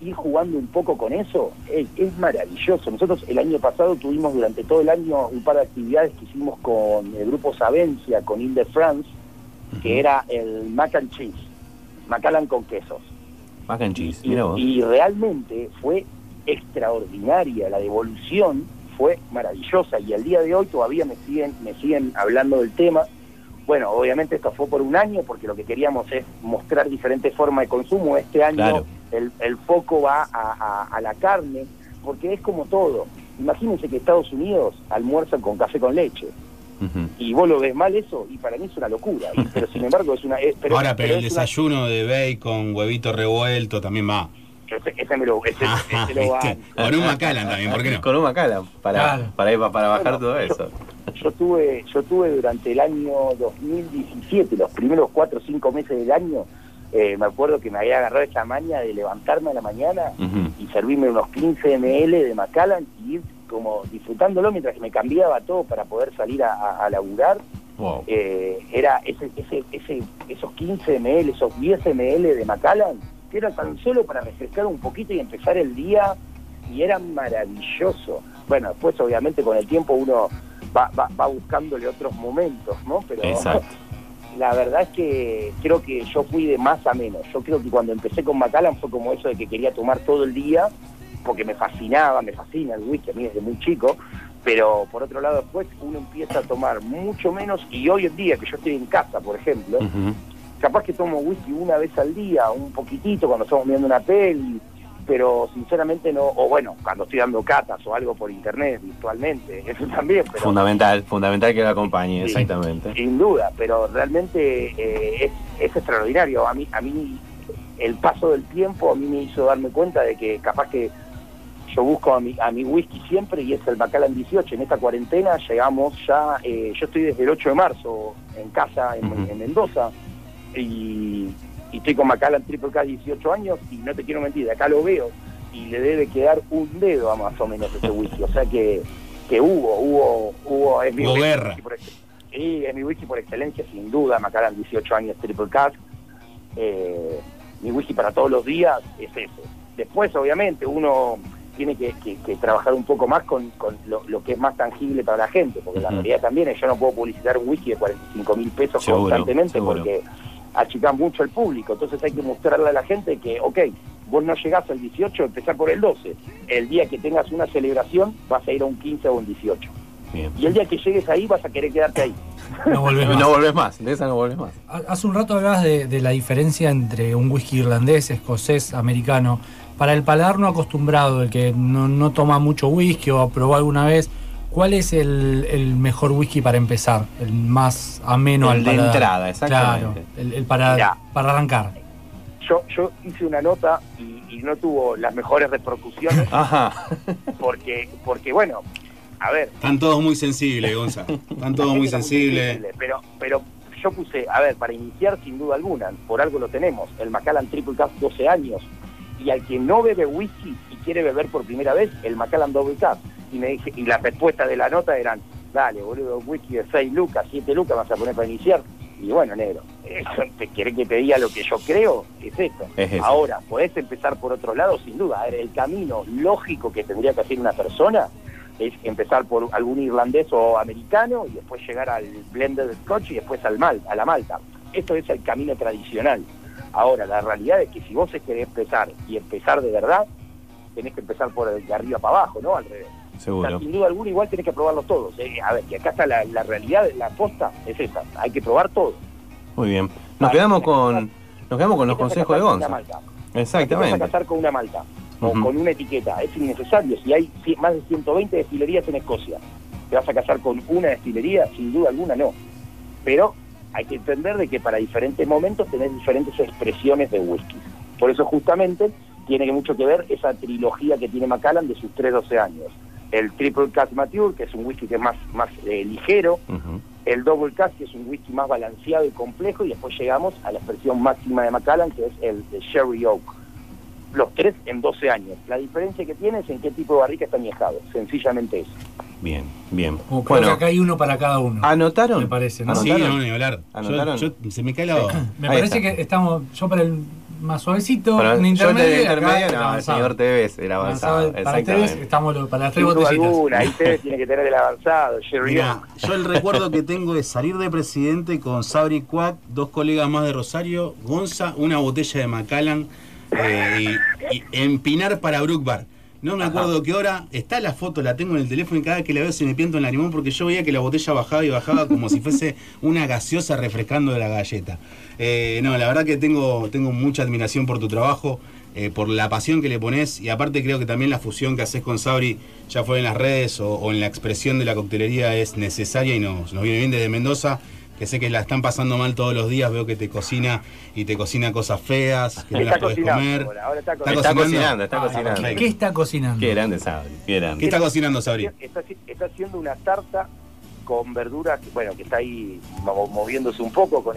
ir jugando un poco con eso es, es maravilloso. Nosotros el año pasado tuvimos durante todo el año un par de actividades que hicimos con el grupo Savencia, con Ile de France, que era el mac and cheese, Macallan con quesos. Mac and cheese, Y, mira vos. y realmente fue extraordinaria, la devolución fue maravillosa y al día de hoy todavía me siguen, me siguen hablando del tema. Bueno, obviamente esto fue por un año porque lo que queríamos es mostrar diferentes formas de consumo. Este año Claro. el, el foco va a, a- a la carne porque es como todo. Imagínense que Estados Unidos almuerzan con café con leche y vos lo ves mal eso y para mí es una locura. Pero sin embargo es una... es- pero- Ahora, pero el es una- desayuno de bacon, huevito revuelto también va. Ese, ese me lo, ese, Ajá, ese lo banco. Con un Macallan también, ¿por qué no? Con un Macallan, para, Claro. para, para bajar Bueno, todo eso. Yo tuve, yo tuve durante el año 2017, los primeros cuatro o cinco meses del año, eh, me acuerdo que me había agarrado esa maña de levantarme a la mañana y servirme unos 15 ml de Macallan y ir como disfrutándolo mientras que me cambiaba todo para poder salir a, a- a laburar. Wow. Eh, era ese, ese, ese, esos 15 ml, esos 10 ml de Macallan, que era tan solo para refrescar un poquito y empezar el día, y era maravilloso. Bueno, después obviamente con el tiempo uno va, va, va buscándole otros momentos, ¿no? Pero Exacto. la verdad es que creo que yo fui de más a menos. Yo creo que cuando empecé con Macallan fue como eso de que quería tomar todo el día, porque me fascinaba, me fascina el whisky a mí desde muy chico, pero por otro lado después uno empieza a tomar mucho menos y hoy en día que yo estoy en casa, por ejemplo, Ujú. Capaz que tomo whisky una vez al día, un poquitito cuando estamos viendo una peli, pero sinceramente no, o bueno, cuando estoy dando catas o algo por internet virtualmente, eso también, pero Fundamental, fundamental que lo acompañe, Sí. exactamente. sin duda, pero realmente eh, es, es extraordinario. A mí, a mí el paso del tiempo a mí me hizo darme cuenta de que capaz que yo busco a mi, a mi whisky siempre y es el Macallan 18. En esta cuarentena llegamos ya, eh, yo estoy desde el 8 de marzo en casa en Mendoza y, y estoy con Macallan Triple K 18 años y no te quiero mentir, de acá lo veo y le debe quedar un dedo a más o menos ese whisky. O sea que, que hubo, hubo, hubo, es mi Hubo whisky guerra. por Sí, es mi whisky por excelencia, sin duda. Macallan 18 años Triple Cask. Eh, mi whisky para todos los días es ese. Después, obviamente, uno tiene que, que- que trabajar un poco más con, con lo, lo que es más tangible para la gente, porque la realidad también es yo no puedo publicitar un whisky de 45 mil pesos Seguro, constantemente seguro. porque achican mucho el público. Entonces hay que mostrarle a la gente que, ok, vos no llegás al 18, empezar por el 12. El día que tengas una celebración vas a ir a un 15 o un 18. Bien. Y el día que llegues ahí vas a querer quedarte ahí. No volvés más. No volvés más, de esa no volvés más. Ha- Hace un rato hablabas de, de la diferencia entre un whisky irlandés, escocés, americano. Para el paladar no acostumbrado, el que no, no toma mucho whisky o probó alguna vez, ¿cuál es el, el mejor whisky para empezar? El más ameno El al de paladar. entrada, exactamente. Claro, el, el para, Mirá. para arrancar. Yo, yo hice una nota y, y no tuvo las mejores repercusiones Ajá. porque, porque bueno, a ver, Están todos muy sensibles, Gonza. Están todos muy es sensibles. sensible, Pero, pero yo puse, a ver, para iniciar sin duda alguna, por algo lo tenemos, el Macallan Triple Cup 12 años, y al que no bebe whisky y quiere beber por primera vez, el Macallan Double Cup. Y me dije, y las respuestas de la nota eran, dale, boludo, whisky de 6 lucas, 7 lucas vas a poner para iniciar. Y bueno, negro, eso, ¿te querés que te diga lo que yo creo? Es esto. Es eso. Ahora, podés empezar por otro lado, sin duda. A ver, el camino lógico que tendría que hacer una persona es empezar por algún irlandés o americano y después llegar al blended scotch y después al mal, a la malta. Esto es el camino tradicional. Ahora, la realidad es que si vos querés empezar y empezar de verdad, tenés que empezar por el de arriba para abajo, ¿no? Al revés. O sea, Seguro. sin duda alguna igual tenés que probarlos todos. ¿eh? A ver, que acá está la, la realidad, la posta es esa. Hay que probar todo. Muy bien. Nos quedamos con, nos quedamos con los consejos de Gonza. malta. Te vas a Exactamente. casar con una malta. o con una etiqueta. Es innecesario. Si hay más de 120 destilerías en Escocia, ¿te vas a casar con una destilería? Sin duda alguna no. Pero hay que entender de que para diferentes momentos tenés diferentes expresiones de whisky. Por eso justamente tiene mucho que ver esa trilogía que tiene Macallan de sus 3-12 años. El Triple Cask Mature, que es un whisky que es más, más eh, ligero, el Double Cask, que es un whisky más balanceado y complejo, y después llegamos a la expresión máxima de Macallan, que es el de Sherry Oak. Los tres en 12 años. La diferencia que tiene es en qué tipo de barrica está añejado. Sencillamente eso. Bien, bien. Como creo que Bueno, acá hay uno para cada uno. ¿anotaron? Me parece, ¿no? Sí, ¿Anotaron? no, ni hablar. Yo, ¿Anotaron? yo- se me cae la baba. Me Ahí parece está. que estamos, yo para el más suavecito, un yo intermedio, de y acá intermedio, el no, el avanzado. señor Tevez era avanzado. Avanzado, Para ustedes Exactamente. estamos lo- para las tres botellitas. alguna, ahí ustedes tiene que tener el avanzado, Mirá, yo el recuerdo que tengo es salir de presidente con Sabri Quack, dos colegas más de Rosario, Gonza, una botella de Macallan eh, y, y empinar para Brook Bar. No me acuerdo qué hora, está la foto, la tengo en el teléfono y cada vez que la veo se me piento en la limón porque yo veía que la botella bajaba y bajaba como si fuese una gaseosa refrescando de la galleta. Eh, no, la verdad que tengo, tengo mucha admiración por tu trabajo, eh, por la pasión que le pones y aparte creo que también la fusión que haces con Sabri, ya fue en las redes o, o en la expresión de la coctelería, es necesaria y nos, nos viene bien desde Mendoza. Que sé que la están pasando mal todos los días, veo que te cocina y te cocina cosas feas, que no las cocinando comer. ahora, ahora está Está cocinando. Está cocinando? cocinando, está Ah, cocinando. ¿Qué está cocinando? Qué grande Sabri, qué ¿Qué grande. está cocinando Sabri? Está, haci- está haciendo una tarta con verduras, bueno, que está ahí mo- moviéndose un poco con.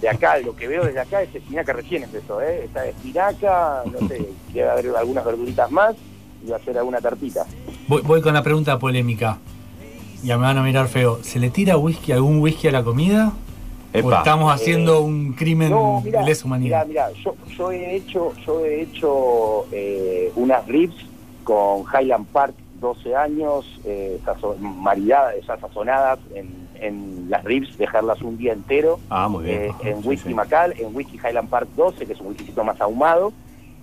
De acá, lo que veo desde acá es espinaca recién empezó, ¿eh? Está espinaca, no sé, debe haber algunas verduritas más y va a hacer alguna tartita. Voy, voy con la pregunta polémica. Ya me van a mirar feo. ¿Se le tira whisky, algún whisky a la comida? ¿O Epa. estamos haciendo un crimen No, de mira, lesa humanidad? mira, yo, yo he hecho, yo he hecho eh, unas ribs con Highland Park 12 años, eh, sazo- maridadas, esas sazonadas en, en las ribs, dejarlas un día entero. Ah, muy bien. eh, en Sí, whisky sí. Macal, en whisky Highland Park 12, que es un whiskycito más ahumado,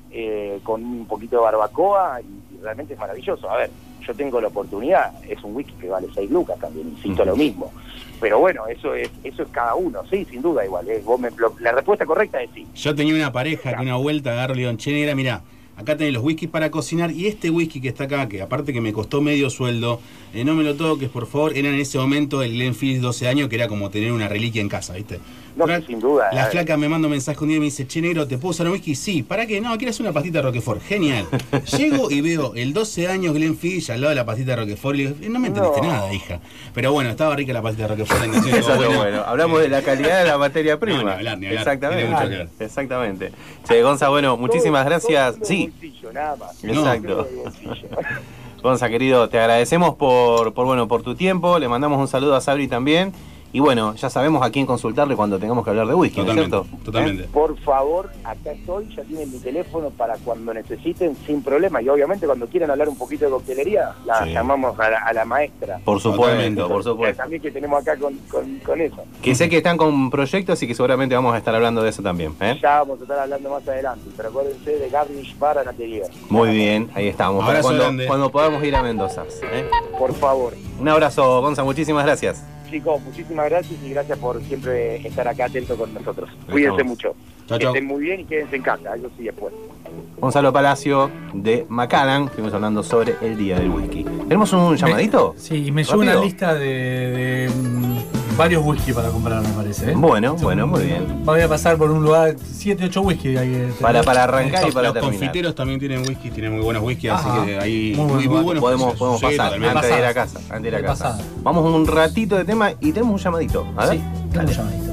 eh, con un poquito de barbacoa y, y realmente es maravilloso. A ver, yo tengo la oportunidad, es un whisky que vale 6 lucas también, insisto lo mismo. Pero bueno, eso es eso es cada uno, sí, sin duda igual. eh, vos me- lo- la respuesta correcta es sí. Yo tenía una pareja que una vuelta agarró y le digo, che, negra, mirá, acá tenés los whiskies para cocinar y este whisky que está acá, que aparte que me costó medio sueldo, eh, no me lo toques, por favor, era en ese momento el Glenfiddich 12 años, que era como tener una reliquia en casa, ¿viste? No, Fra- sin duda. La eh. flaca me manda un mensaje un día y me dice, che, negro, ¿te puedo usar un whisky? Sí, ¿para qué? No, quiero hacer una pastita de Roquefort. Genial. Llego y veo el 12 años Glenfiddich al lado de la pastita de Roquefort y le digo, "Eh, no me entendiste No. nada, hija. Pero bueno, estaba rica la pastita de Roquefort. la Eso es bueno. Hablamos Eh, de la calidad de la materia prima. No, ni hablar, ni hablar. Exactamente. Mucho. Exactamente. Che, Gonza, bueno, muchísimas Todo- gracias. todo Sí, del bolsillo, nada más. Exacto. Gonza, querido, te agradecemos por, por, bueno, por tu tiempo. Le mandamos un saludo a Sabri también. Y bueno, ya sabemos a quién consultarle cuando tengamos que hablar de whisky, ¿no es Totalmente, cierto? totalmente. Por favor, acá estoy, ya tienen mi teléfono para cuando necesiten, sin problema. Y obviamente cuando quieran hablar un poquito de coctelería, la Sí. llamamos a la, a la maestra. Por Totalmente, supuesto, por Que supuesto. También que tenemos acá con, con, con eso. Que sé que están con proyectos y que seguramente vamos a estar hablando de eso también. ¿eh? Ya vamos a estar hablando más adelante, pero acuérdense de Garnish Bar and Atelier. Muy bien, ahí estamos. Para Abrazo cuando, grande. cuando podamos ir a Mendoza. ¿eh? Por favor. Un abrazo, Gonza, muchísimas gracias. Chicos, muchísimas gracias y gracias por siempre estar acá atento con nosotros. Cuídense mucho. Que chao. estén muy bien y quédense en casa, eso sí después. Gonzalo Palacio de Macallan, estuvimos hablando sobre el Día del Whisky. ¿Tenemos un llamadito? Me- sí, y me llegó una lista de, de, mm, varios whisky para comprar, me parece. ¿eh? Bueno, bueno, muy bien. Voy a pasar por un lugar, 7, 8 whisky. hay que. Para, para arrancar y Los, para los terminar. confiteros también tienen whisky, tienen muy buenos whisky, Ajá. así que ahí Muy muy, bueno. muy buenos Podemos, podemos pasar antes de ir a casa. Antes de ir a casa. pasada. Vamos un ratito de tema y tenemos un llamadito. A ver. Sí, tengo un llamadito.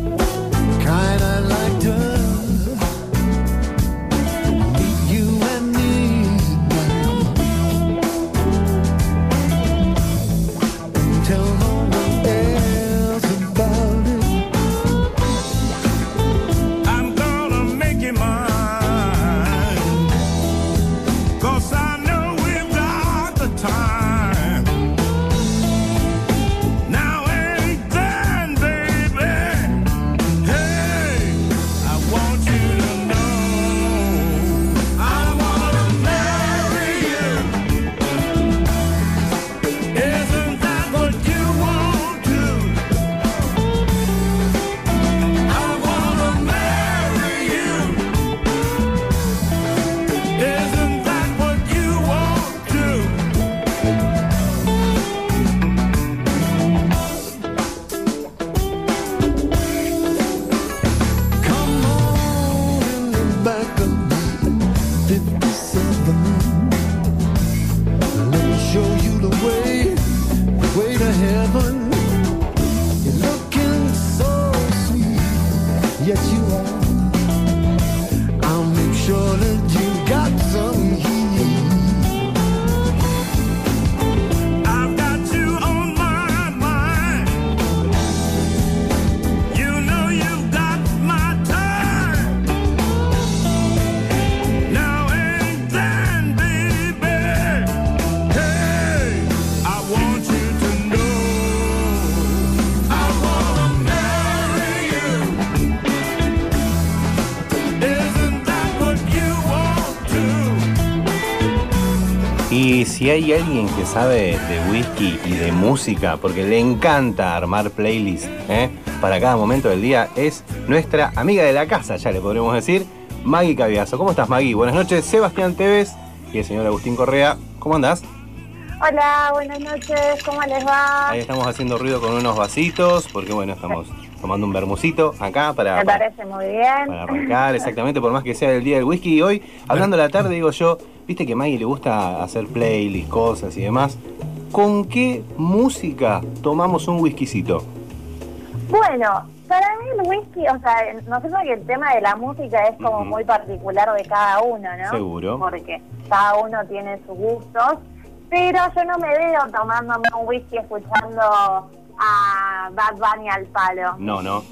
Si hay alguien que sabe de whisky y de música, porque le encanta armar playlists ¿eh? para cada momento del día, es nuestra amiga de la casa, ya le podremos decir, Maggie Caviazo. ¿Cómo estás, Maggie? Buenas noches, Sebastián Tevez y el señor Agustín Correa. ¿Cómo andás? Hola, buenas noches, ¿cómo les va? Ahí estamos haciendo ruido con unos vasitos, porque bueno, estamos tomando un bermucito acá para, Me para, parece muy bien. para arrancar, exactamente, por más que sea el día del whisky. Y hoy, hablando a la tarde, digo yo, viste que a Maggie le gusta hacer playlists, cosas y demás. ¿Con qué música tomamos un whiskycito? Bueno, para mí el whisky, o sea, nosotros que el tema de la música es como muy particular de cada uno, ¿no? Seguro. Porque cada uno tiene sus gustos, pero yo no me veo tomándome un whisky escuchando a Bad Bunny al palo. No, no.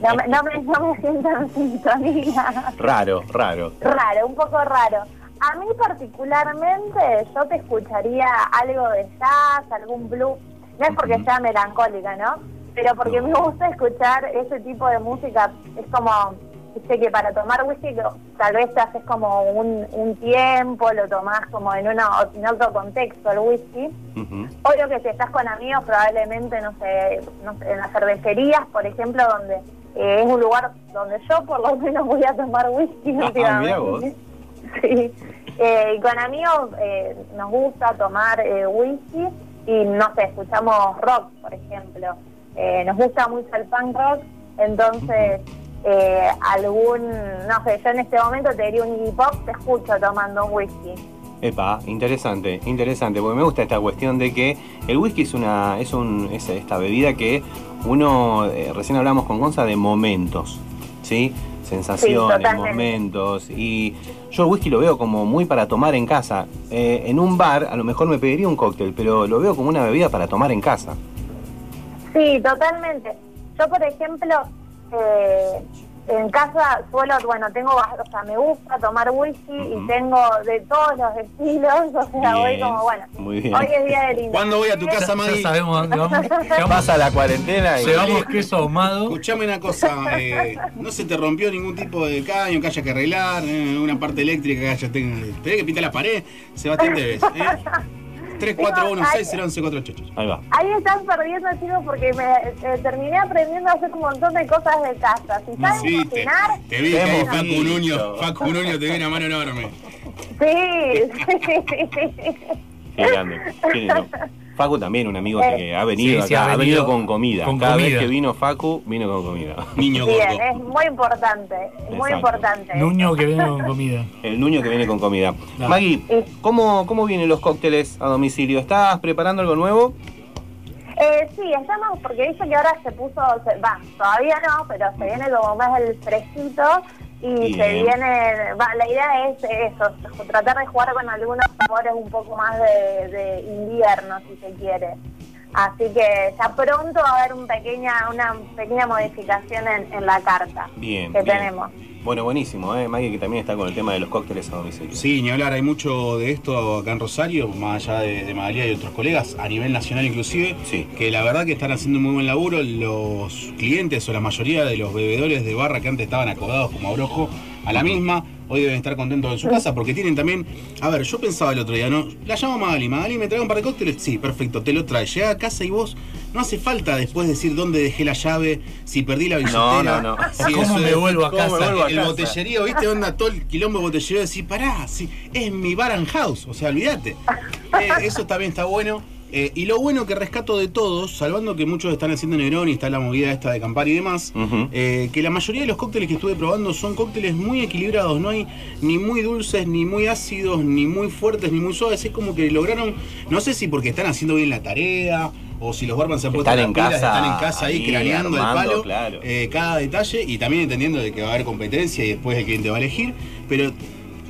No me, no me, no me siento en sintonía. raro, raro. Raro, un poco raro. A mí particularmente yo te escucharía algo de jazz, algún blues, no es porque sea melancólica, ¿no? Pero porque me gusta escuchar ese tipo de música, es como, sé que para tomar whisky tal vez te haces como un, un tiempo, lo tomás como en, una, en otro contexto el whisky. Ujú. Obvio que si estás con amigos, probablemente, no sé, no sé, en las cervecerías, por ejemplo, donde eh, es un lugar donde yo por lo menos voy a tomar whisky Ah, últimamente. mirá vos. Sí. Eh, y con amigos eh, nos gusta tomar eh, whisky y, no sé, escuchamos rock, por ejemplo. Eh, nos gusta mucho el punk rock, entonces eh, algún, no sé, yo en este momento te diría un Iggy Pop, te escucho tomando un whisky. Epa, interesante, interesante, porque me gusta esta cuestión de que el whisky es una, es un, es esta bebida que uno, recién hablamos con Gonza de momentos, ¿sí? Sensaciones, momentos. Y yo el whisky lo veo como muy para tomar en casa. Eh, en un bar a lo mejor me pediría un cóctel, pero lo veo como una bebida para tomar en casa. Sí, totalmente. Yo, por ejemplo, eh, en casa suelo, bueno, tengo, o sea, me gusta tomar whisky y tengo de todos los estilos, o sea, voy Bien, como, bueno, muy bien. hoy es día del indio. ¿Cuándo voy a tu casa, Ya Maggie? sabemos dónde vamos. Pasa la cuarentena y... llevamos queso ahumado. Escuchame una cosa, eh, no se te rompió ningún tipo de caño que haya que arreglar, eh, una parte eléctrica que haya tenga, tenés que pintar la pared, Sebastián Tevez, ¿eh? 3416 1148 Ahí va. Ahí están perdiendo, chicos, porque me eh, terminé aprendiendo a hacer un montón de cosas de casa. Si saben Sí, te, cocinar, te vi que ahí Facu. Nuño, Facu Nuño te vi una mano enorme. sí, sí, sí. Qué grande, qué lindo. Facu también, un amigo que ha venido Sí, sí, acá, ha ha venido con comida. con Cada vez que vino Facu, vino con comida. Niño Bien, gordo. es muy importante, es muy importante. Nuño que viene con comida. El nuño que viene con comida. No. Maggie. ¿cómo, ¿cómo vienen los cócteles a domicilio? ¿Estás preparando algo nuevo? Eh, sí, estamos, porque dice que ahora se puso, se- va, todavía no, pero se viene como más el fresquito y se viene, va, la idea es eso, tratar de jugar con algunos sabores un poco más de, de invierno, si se quiere. Así que ya pronto va a haber un pequeña, una pequeña modificación en, en la carta Bien. que bien. tenemos. Bueno, buenísimo, ¿eh? Maggie que también está con el tema de los cócteles a domicilio. Sí, ni hablar, hay mucho de esto acá en Rosario, más allá de, de Magalia y otros colegas, a nivel nacional inclusive, Sí. que la verdad que están haciendo un muy buen laburo. Los clientes o la mayoría de los bebedores de barra que antes estaban acodados como abrojo a la misma, hoy deben estar contentos en su casa porque tienen también. A ver, yo pensaba el otro día, ¿no? La llamo a Magali, Magali me trae un par de cócteles, sí, perfecto, te lo trae. Llega a casa y vos no hace falta después decir dónde dejé la llave, si perdí la billetera. No, no, no. si ¿Cómo eso me es- vuelvo a ¿Cómo me casa? vuelvo a el casa? botellerío, ¿viste? Onda todo el quilombo botellero decir, pará, sí, es mi bar and house, o sea, olvídate. Eh, eso también está bueno. Eh, y lo bueno que rescato de todos, salvando que muchos están haciendo Negrón y está la movida esta de Campari y demás, eh, que la mayoría de los cócteles que estuve probando son cócteles muy equilibrados, no hay ni muy dulces, ni muy ácidos, ni muy fuertes, ni muy suaves, es como que lograron, no sé si porque están haciendo bien la tarea, o si los barman se han puesto Están en pilas, casa, están en casa ahí, ahí, craneando armando, el palo, claro. eh, cada detalle, y también entendiendo de que va a haber competencia y después el cliente va a elegir, pero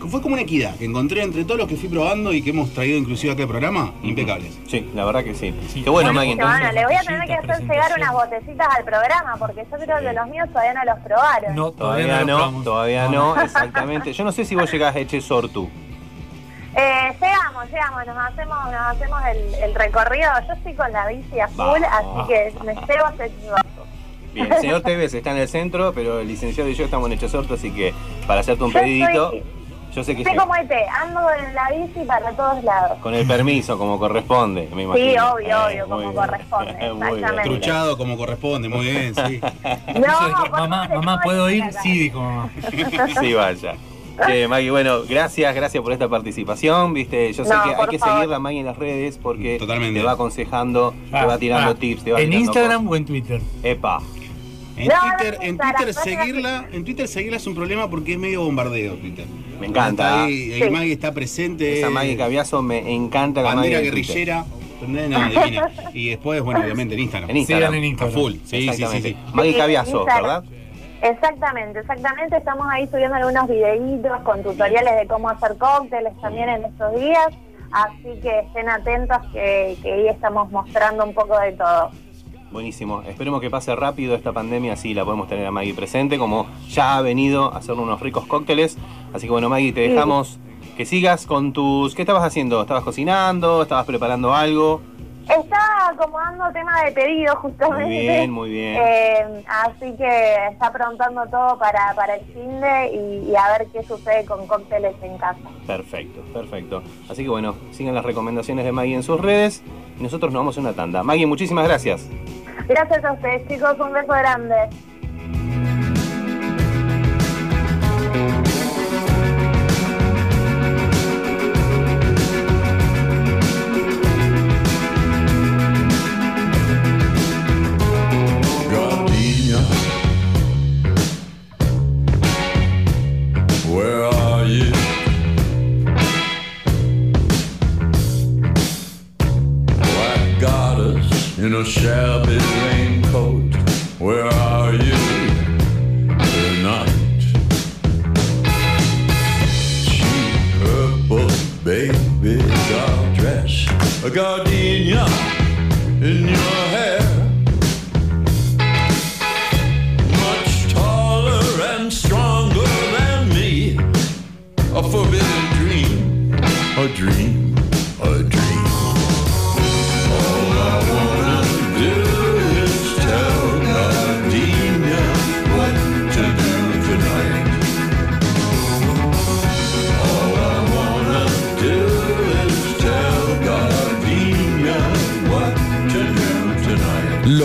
fue como una equidad que encontré entre todos los que fui probando y que hemos traído inclusive acá al programa, impecables. Sí, la verdad que sí. Sí. Qué bueno, Bueno, Maggie, Bueno, entonces. le voy a tener que hacer llegar unas botecitas al programa, porque yo creo que los míos todavía no los probaron. No, Todavía no, todavía no, exactamente. Yo no sé si vos llegás a Echesor tú. Eh, llegamos, llegamos, nos hacemos, nos hacemos el, el recorrido. Yo estoy con la bici a full, así que me llevo hasta Chivato. Bien, el señor Tevez está en el centro, pero el licenciado y yo estamos en Echesorto, así que para hacerte un Yo pedidito, Yo sé que Sé sí. como ET, ando en la bici para todos lados. Con el permiso, como corresponde, me imagino. Sí, obvio, Eh, obvio, como bien. corresponde, Muy bien. exactamente. Truchado como corresponde, muy bien, sí. No, mamá, mamá, ¿puedo ir? acá. Sí, dijo mamá. Sí, vaya. Che, Maggie, bueno, gracias, gracias por esta participación, viste, yo sé No, que hay que favor. seguirla Maggie en las redes porque Totalmente. te va aconsejando, te Ah, va tirando ah, tips, te va ¿En Instagram cosas. o en Twitter? Epa, En No, Twitter, no, en Twitter no te seguirla, en Twitter seguirla es un problema porque es medio bombardeo Twitter. Me encanta. Está ahí, Sí. Maggie está presente. esa Maggie Caviazo me encanta la bandera Maggie guerrillera. Y después, bueno, obviamente en Instagram. En Instagram. Sigan en A Instagram. full. Sí, sí, sí, sí. Maggie Sí. ¿verdad? Exactamente, exactamente. Estamos ahí subiendo algunos videitos con tutoriales de cómo hacer cócteles también en estos días. Así que estén atentos que, que ahí estamos mostrando un poco de todo. Buenísimo. Esperemos que pase rápido esta pandemia, así la podemos tener a Maggie presente, como ya ha venido a hacer unos ricos cócteles. Así que bueno, Maggie, te dejamos que sigas con tus... ¿Qué estabas haciendo? ¿Estabas cocinando? ¿Estabas preparando algo? Está acomodando tema de pedido justamente. Muy bien, muy bien. Eh, así que está aprontando todo para, para el fin de y, y a ver qué sucede con cócteles en casa. Perfecto, perfecto. Así que bueno, sigan las recomendaciones de Maggie en sus redes y nosotros nos vamos a una tanda. Maggie, muchísimas gracias. Gracias a ustedes, chicos. Un beso grande. In a shabby raincoat. Where are you tonight? Cheap purple baby doll dress, a gardenia in your hair. much taller and stronger than me. A forbidden dream, a dream,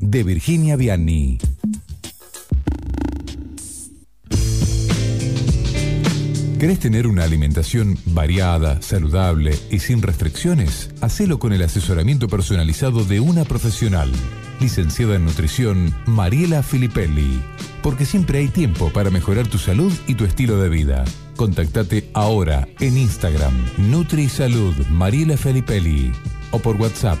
de Virginia Vianney. ¿Querés tener una alimentación variada, saludable y sin restricciones? Hacelo con el asesoramiento personalizado de una profesional. Licenciada en nutrición, Mariela Filipelli. Porque siempre hay tiempo para mejorar tu salud y tu estilo de vida. Contactate ahora en Instagram, NutriSalud Mariela Filipelli. O por WhatsApp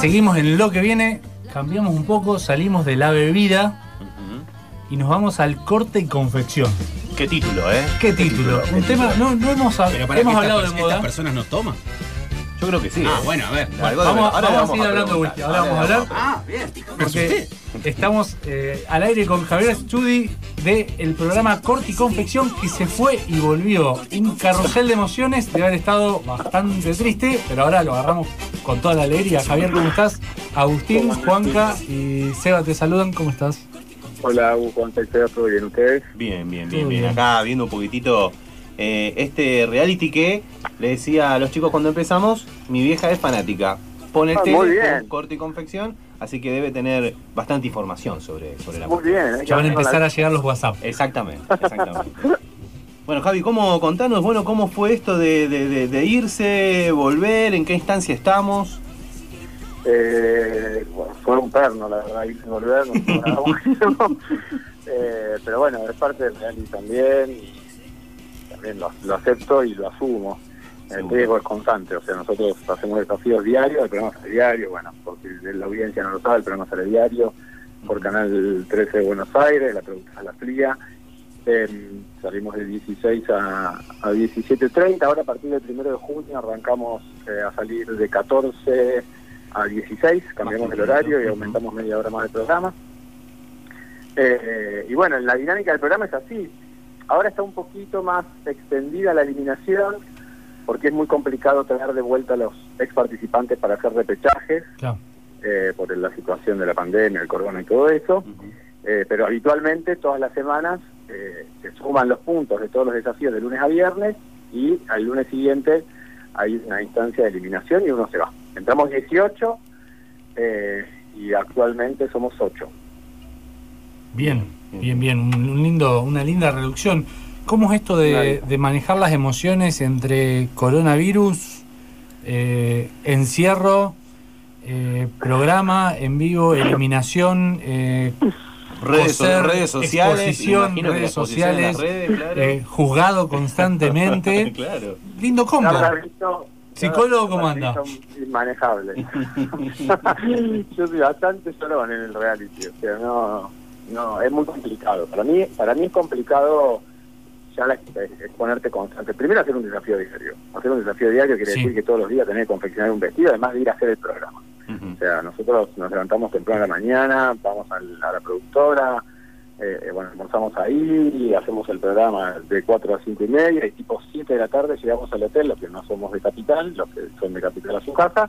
Seguimos en lo que viene, cambiamos un poco, salimos de la bebida y nos vamos al corte y confección. Qué título, ¿eh? ¿Qué título? Un tema, no, no hemos, Pero para hemos que hablado de estas, moda. estas personas no toman. Yo creo que sí. Ah, ¿eh? bueno, a ver. Vamos, vamos a seguir a hablando de preguntar. whisky. Ahora vamos a hablar. Ah, bien. Me asusté. Estamos eh, al aire con Javier Studi del programa Corte y Confección que se fue y volvió. Un carrusel de emociones de haber estado bastante triste, pero ahora lo agarramos con toda la alegría. Javier, ¿cómo estás? Agustín, Juanca y Seba te saludan. ¿Cómo estás? Hola, Hugo, ¿cómo estás? ¿Todo bien ustedes? Bien, bien, bien, bien. bien. Acá viendo un poquitito eh, este reality que le decía a los chicos cuando empezamos, mi vieja es fanática. Pone Ah, bien. con corte y confección, así que debe tener bastante información sobre, sobre la Muy cuestión. bien. Ya van a empezar la- a llegar los WhatsApp. Exactamente, exactamente. bueno, Javi, ¿cómo contanos, bueno, cómo fue esto de, de- de- de irse, volver, en qué instancia estamos? Eh, bueno, fue un perno, la verdad, irse y volver, no bueno. Eh, pero bueno, es parte del reality también y también lo, lo acepto y lo asumo. El riesgo es constante, o sea, nosotros hacemos desafíos diarios, el programa sale diario, bueno, porque la audiencia no lo sabe, el programa sale diario, por Canal 13 de Buenos Aires, la productora La Fría. Eh, salimos de 16 a, a 17.30, ahora a partir del 1 de junio arrancamos eh, a salir de 14 a 16, cambiamos el horario y aumentamos media hora más de programa. Eh, y bueno, la dinámica del programa es así. Ahora está un poquito más extendida la eliminación porque es muy complicado traer de vuelta a los ex participantes para hacer repechajes Claro. eh, por la situación de la pandemia, el corona y todo eso. Eh, pero habitualmente todas las semanas eh, se suman los puntos de todos los desafíos de lunes a viernes y al lunes siguiente hay una instancia de eliminación y uno se va. Entramos 18 eh, y actualmente somos 8. Bien, bien, bien. Un lindo, una linda reducción. ¿Cómo es esto de, de manejar las emociones entre coronavirus, eh, encierro, eh, programa en vivo, eliminación, eh, Redes, redes sociales, redes sociales, redes, claro. eh, juzgado constantemente? claro. Lindo combo. Psicólogo, ¿cómo anda? Inmanejable. Yo soy bastante llorón en el reality, o sea, no, no, es muy complicado. Para mí, para mí es complicado ya la, exponerte constante. Primero hacer un desafío diario. Hacer un desafío diario quiere Sí. decir que todos los días tenés que confeccionar un vestido, además de ir a hacer el programa. O sea, nosotros nos levantamos temprano a la mañana, vamos a la productora, eh, eh, bueno, almorzamos ahí y hacemos el programa de 4 a 5 y media y tipo 7 de la tarde llegamos al hotel, los que no somos de capital, los que son de capital a su casa,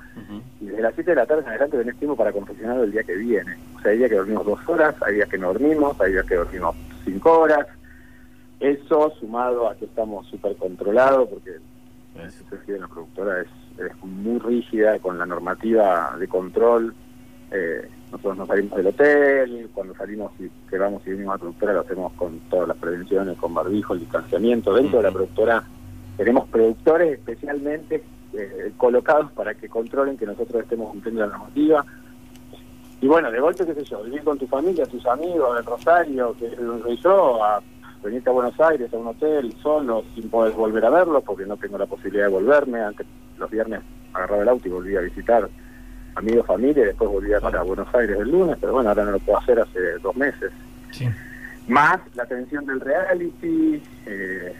y desde las 7 de la tarde en adelante tenés tiempo para confeccionar el día que viene. O sea, hay días que dormimos dos horas, hay días que no dormimos, hay días que dormimos 5 horas. Eso sumado a que estamos súper controlados, porque la la productora es, es muy rígida con la normativa de control. Eh, nosotros no salimos del hotel, cuando salimos y que vamos y venimos a la productora lo hacemos con todas las prevenciones, con barbijo, el distanciamiento. Dentro de la productora tenemos productores especialmente eh, colocados para que controlen que nosotros estemos cumpliendo la normativa. Y bueno, de golpe, qué sé yo, vivir con tu familia, tus amigos, en Rosario, que soy yo, a venirte a Buenos Aires, a un hotel, solo, sin poder volver a verlo, porque no tengo la posibilidad de volverme. Antes, los viernes agarraba el auto y volvía a visitar amigos, familia, y después volví para Buenos Aires el lunes, pero bueno, ahora no lo puedo hacer hace dos meses. Sí. Más la tensión del reality, eh,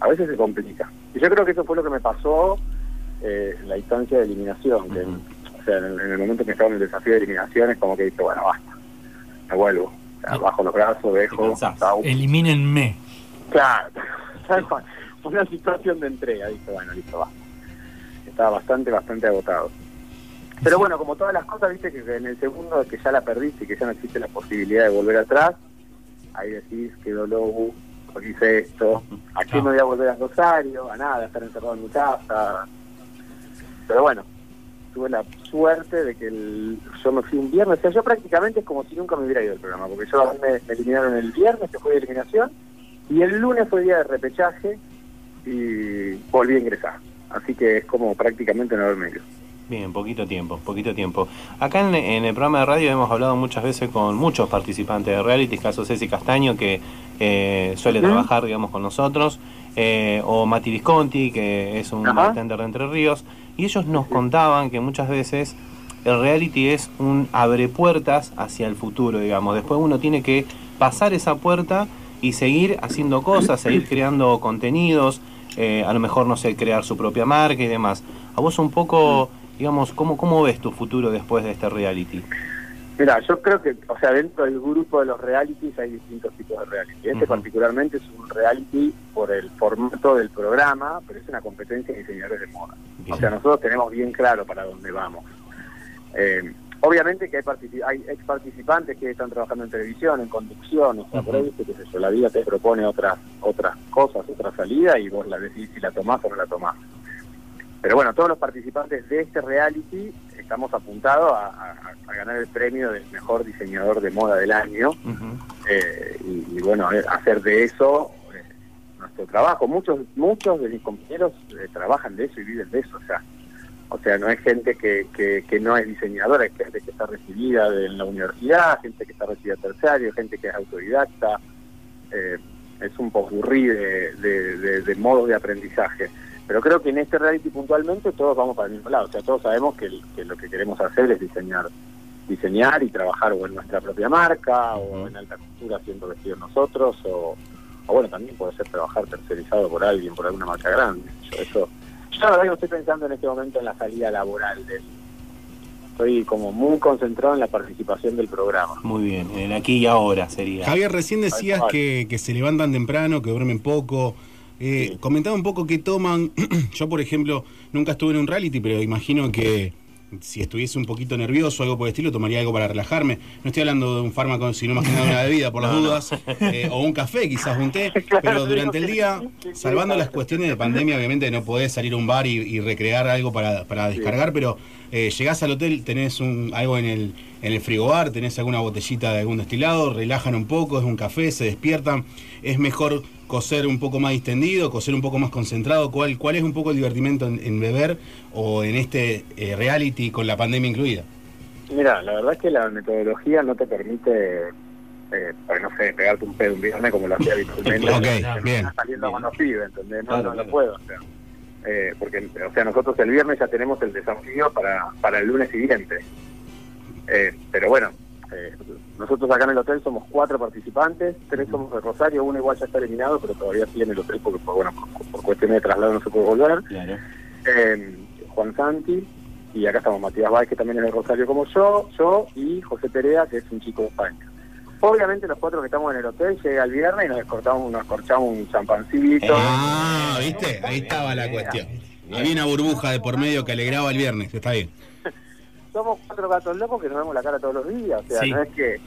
a veces se complica. Y yo creo que eso fue lo que me pasó eh, en la instancia de eliminación. que, o sea, en, en el momento que estaba en el desafío de eliminación es como que dije, bueno, basta, me vuelvo. O sea, bajo los brazos, dejo, chau. Elimínenme. Claro, una situación de entrega, dije, bueno, listo, va. Estaba bastante, bastante agotado. Pero bueno, como todas las cosas, viste que en el segundo que ya la perdiste y que ya no existe la posibilidad de volver atrás, ahí decís, quedó lobo, hice esto, ¿a qué me voy a volver a Rosario? A nada, a estar encerrado en mi casa. Pero bueno, tuve la suerte de que el- yo me fui un viernes, o sea, yo prácticamente es como si nunca me hubiera ido del programa, porque yo me eliminaron el viernes, que fue de eliminación, y el lunes fue día de repechaje y volví a ingresar. Así que es como prácticamente no haberme ido. Bien, poquito tiempo, poquito tiempo. Acá en, en el programa de radio hemos hablado muchas veces con muchos participantes de reality, caso Ceci Castaño, que eh, suele trabajar, digamos, con nosotros, eh, o Mati Visconti, que es un bartender de Entre Ríos, y ellos nos contaban que muchas veces el reality es un abre puertas hacia el futuro, digamos. Después uno tiene que pasar esa puerta y seguir haciendo cosas, seguir creando contenidos, eh, a lo mejor, no sé, crear su propia marca y demás. A vos un poco, digamos, ¿cómo, cómo ves tu futuro después de este reality? Mira, yo creo que, o sea, dentro del grupo de los realities hay distintos tipos de reality. Este particularmente es un reality por el formato del programa, pero es una competencia de diseñadores de moda. O sea, nosotros tenemos bien claro para dónde vamos. Eh, obviamente que hay, hay ex participantes que están trabajando en televisión, en conducción, o sea, por ahí, qué sé yo, la vida te propone otras otras cosas, otra salida y vos la decidís si la tomás o no la tomás. Pero bueno, todos los participantes de este reality estamos apuntados a, a- a ganar el premio del mejor diseñador de moda del año eh, y, y bueno, eh, hacer de eso eh, nuestro trabajo. Muchos muchos de mis compañeros eh, trabajan de eso y viven de eso, o sea, o sea, no es gente que, que, que no es diseñadora, es gente que está recibida de- en la universidad, gente que está recibida terciario, gente que es autodidacta. es un popurrí de, de, de- de modos de aprendizaje. Pero creo que en este reality puntualmente todos vamos para el mismo lado. O sea, todos sabemos que, el- que lo que queremos hacer es diseñar diseñar y trabajar o en nuestra propia marca o en alta costura haciendo vestidos nosotros o, o bueno, también puede ser trabajar tercerizado por alguien, por alguna marca grande. Yo, eso, yo la verdad que no estoy pensando en este momento en la salida laboral del... Estoy como muy concentrado en la participación del programa. Muy bien, en aquí y ahora sería. Javier, recién decías que, que se levantan temprano, que duermen poco. Eh, Comentaba un poco qué toman. Yo, por ejemplo, nunca estuve en un reality, pero imagino que si estuviese un poquito nervioso o algo por el estilo, tomaría algo para relajarme. No estoy hablando de un fármaco, sino más que nada de una bebida, por las No, no. dudas. Eh, o un café, quizás un té. Pero durante el día, salvando las cuestiones de pandemia, obviamente no podés salir a un bar y, y recrear algo para, para descargar, pero eh, llegás al hotel, tenés un, algo en el, en el frigobar, tenés alguna botellita de algún destilado, relajan un poco, es un café, se despiertan. Es mejor coser un poco más distendido, coser un poco más concentrado. ¿Cuál, cuál es un poco el divertimento en, en beber o en este eh, reality con la pandemia incluida? Mira, la verdad es que la metodología no te permite, eh, pues, no sé, pegarte un pedo un viernes como lo hacía habitualmente. Bien. está saliendo con los pibes, ¿entendés? No, Claro, no, claro. no puedo. O sea, eh, porque, o sea, nosotros el viernes ya tenemos el desafío para, para el lunes siguiente. Eh, pero bueno, eh, nosotros acá en el hotel somos cuatro participantes, tres somos de Rosario, uno igual ya está eliminado, pero todavía sigue en el hotel porque, por, bueno, por, por cuestiones de traslado no se puede volver. Claro. Eh, Juan Santi, y acá estamos Matías Báez, que también es de Rosario como yo, yo y José Perea, que es un chico de España. Obviamente los cuatro que estamos en el hotel llega el viernes y nos cortamos, nos corchamos un champancito. Ah, ¿viste? Ahí estaba la cuestión. Había una burbuja de por medio que alegraba el viernes, está bien. Somos cuatro gatos locos que nos vemos la cara todos los días, o sea, Sí. no es que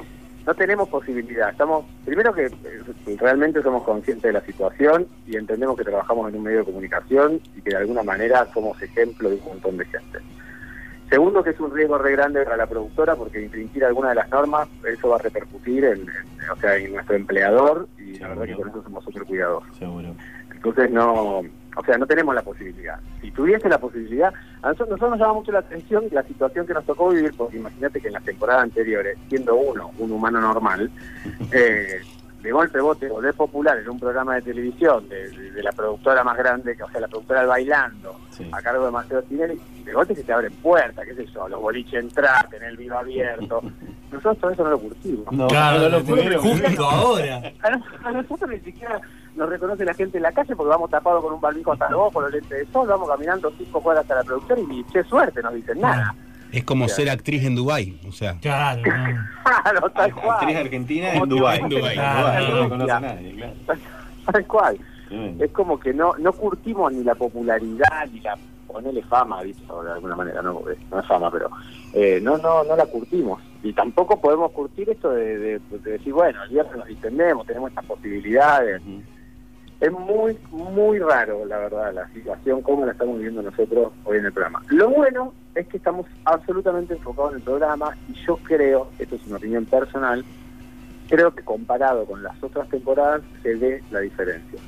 no tenemos posibilidad. Estamos, primero que eh, realmente somos conscientes de la situación y entendemos que trabajamos en un medio de comunicación y que de alguna manera somos ejemplo de un montón de gente. Segundo, que es un riesgo re grande para la productora porque infringir alguna de las normas, eso va a repercutir en, en- o sea, en nuestro empleador y la verdad que con eso somos súper cuidadosos. Seguro. Entonces no, o sea, no tenemos la posibilidad. Si tuviese la posibilidad, a nosotros, nosotros nos llama mucho la atención la situación que nos tocó vivir, porque imagínate que en las temporadas anteriores, siendo uno un humano normal, eh, de golpe vos te volvés popular en un programa de televisión de, de- de la productora más grande, que, o sea, la productora del Bailando, a cargo de Marcelo Tinelli, de golpe se te abren puertas, qué sé yo, los boliches entrar, tener el vivo abierto. Nosotros todo eso no lo curtimos. No, Claro, no lo pudieron. justo ahora. A nos- a nosotros ni siquiera nos reconoce la gente en la calle porque vamos tapados con un barbijo hasta los ojos, con los lentes de sol, vamos caminando cinco cuadras hasta la producción y ni qué suerte nos dicen nada. Es como ser actriz en Dubai, o sea. Claro, Claro, tal cual. Actriz argentina en te Dubái. vas a Dubái, hacer Dubái, en no lo conoce Rusia. nadie, claro. Tal cual. Es como que no no curtimos ni la popularidad ni la ponerle fama, ¿viste? O de alguna manera, no, Porque no es fama, pero eh, no no no la curtimos. Y tampoco podemos curtir esto de, de- de decir, bueno, el viernes nos distendemos, tenemos estas posibilidades. Es muy, muy raro, la verdad, la situación, como la estamos viviendo nosotros hoy en el programa. Lo bueno es que estamos absolutamente enfocados en el programa y yo creo, esto es una opinión personal, creo que comparado con las otras temporadas se ve la diferencia,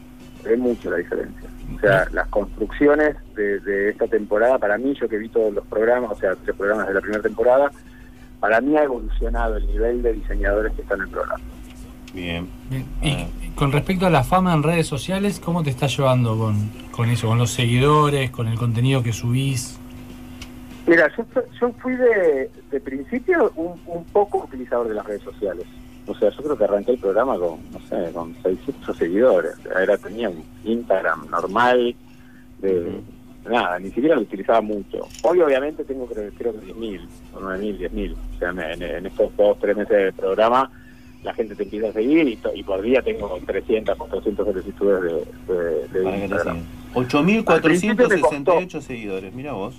se ve mucho la diferencia. O sea, las construcciones de, de esta temporada, para mí, yo que vi todos los programas, o sea, los programas de la primera temporada, para mí ha evolucionado el nivel de diseñadores que están en el programa. Bien. Bien. Y con respecto a la fama en redes sociales, ¿cómo te estás llevando con, con eso? ¿Con los seguidores? ¿Con el contenido que subís? Mira, yo, yo fui de, de principio un, un poco utilizador de las redes sociales. O sea, yo creo que arranqué el programa con, no sé, con 600 seguidores. Era, tenía un Instagram normal, de nada, ni siquiera lo utilizaba mucho. Hoy obviamente tengo creo, creo que 10.000, o 9.000, 10.000. O sea, en, en estos dos, tres meses de programa la gente te empieza a seguir y, y por día tengo 300, 400 solicitudes de, de, de Instagram. sigan. Al principio me costó. 8.468 seguidores, mira vos.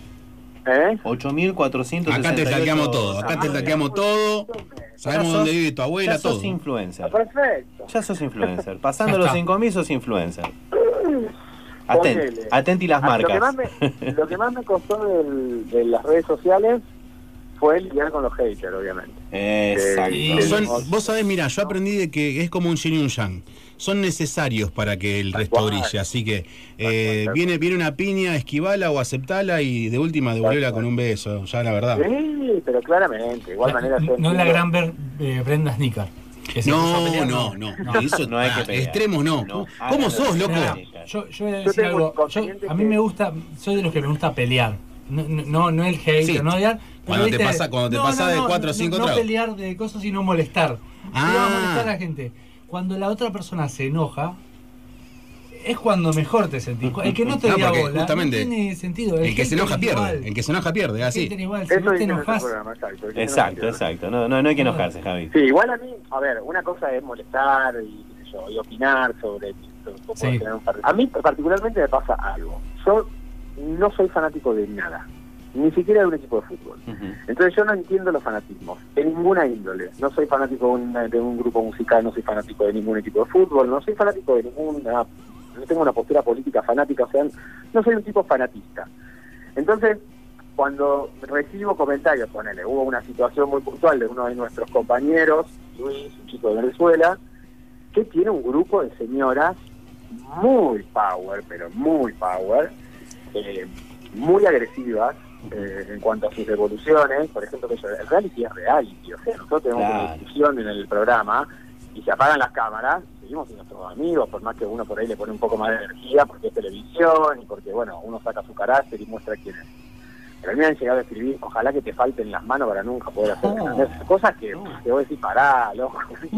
¿Eh? 8.468 Acá te saqueamos todo, acá te saqueamos todo. Sabemos Ya dónde sos- vive tu abuela, ya sos todo. influencer. Perfecto. Ya sos influencer. Pasando los está. 5.000 sos influencer. Ponele. atenti las Ah, Lo que marcas. más me, lo que más me costó del- de las redes sociales fue lidiar con los haters, obviamente. Exacto. Eh, Son- tenemos- vos sabés, mira, yo aprendí de que es como un yin y un yang. Son necesarios para que el resto brille. Así que eh, viene, viene una piña, esquivala o aceptala y de última devolverla con un beso. Ya la verdad. Sí, pero claramente. De igual manera No la entiendo- gran Ber- eh, Brenda Snicker. a No, pelear, no, no, Eso, No hay que pelear. extremos no. No, ¿Cómo sos, loco? Yo, yo voy a decir algo. Yo- a mí que- me gusta, soy de los que me gusta pelear. No, no, no, no el hate, Sí. no odiar. Cuando te pasa- cuando te no, pasa no, de no, cuatro o no, cinco no, tragos. pelear de cosas, sino molestar. Ah. No molestar a la gente. Cuando la otra persona se enoja, es cuando mejor te sentís. El que no te No, da bola, justamente no tiene sentido. El que se enoja pierde. igual. El que se enoja pierde, así. igual. Si te programa, exacto. Exacto. No, no, no hay que enojarse, Javi. Sí, igual a mí, a ver, una cosa es molestar y, qué sé yo, y opinar sobre, sobre cómo Sí. tener un partido. A mí particularmente me pasa algo. Yo no soy fanático de nada, ni siquiera de un equipo de fútbol. Entonces yo no entiendo los fanatismos, de ninguna índole. No soy fanático de un, de un grupo musical, no soy fanático de ningún equipo de fútbol, no soy fanático de ninguna... No tengo una postura política fanática, o sea, no soy un tipo fanatista. Entonces, cuando recibo comentarios, ponele, hubo una situación muy puntual de uno de nuestros compañeros, Luis, un chico de Venezuela, que tiene un grupo de señoras muy power, pero muy power, eh, muy agresivas eh, en cuanto a sus evoluciones. Por ejemplo, que el reality es reality, o sea, nosotros tenemos Claro. una discusión en el programa y se apagan las cámaras, seguimos siendo nuestros amigos, por más que uno por ahí le pone un poco más de energía porque es televisión y porque, bueno, uno saca su carácter y muestra quién es. Pero a mí me han llegado a escribir, ojalá que te falten las manos para nunca poder hacer esas cosas que te voy a decir, pará, loco,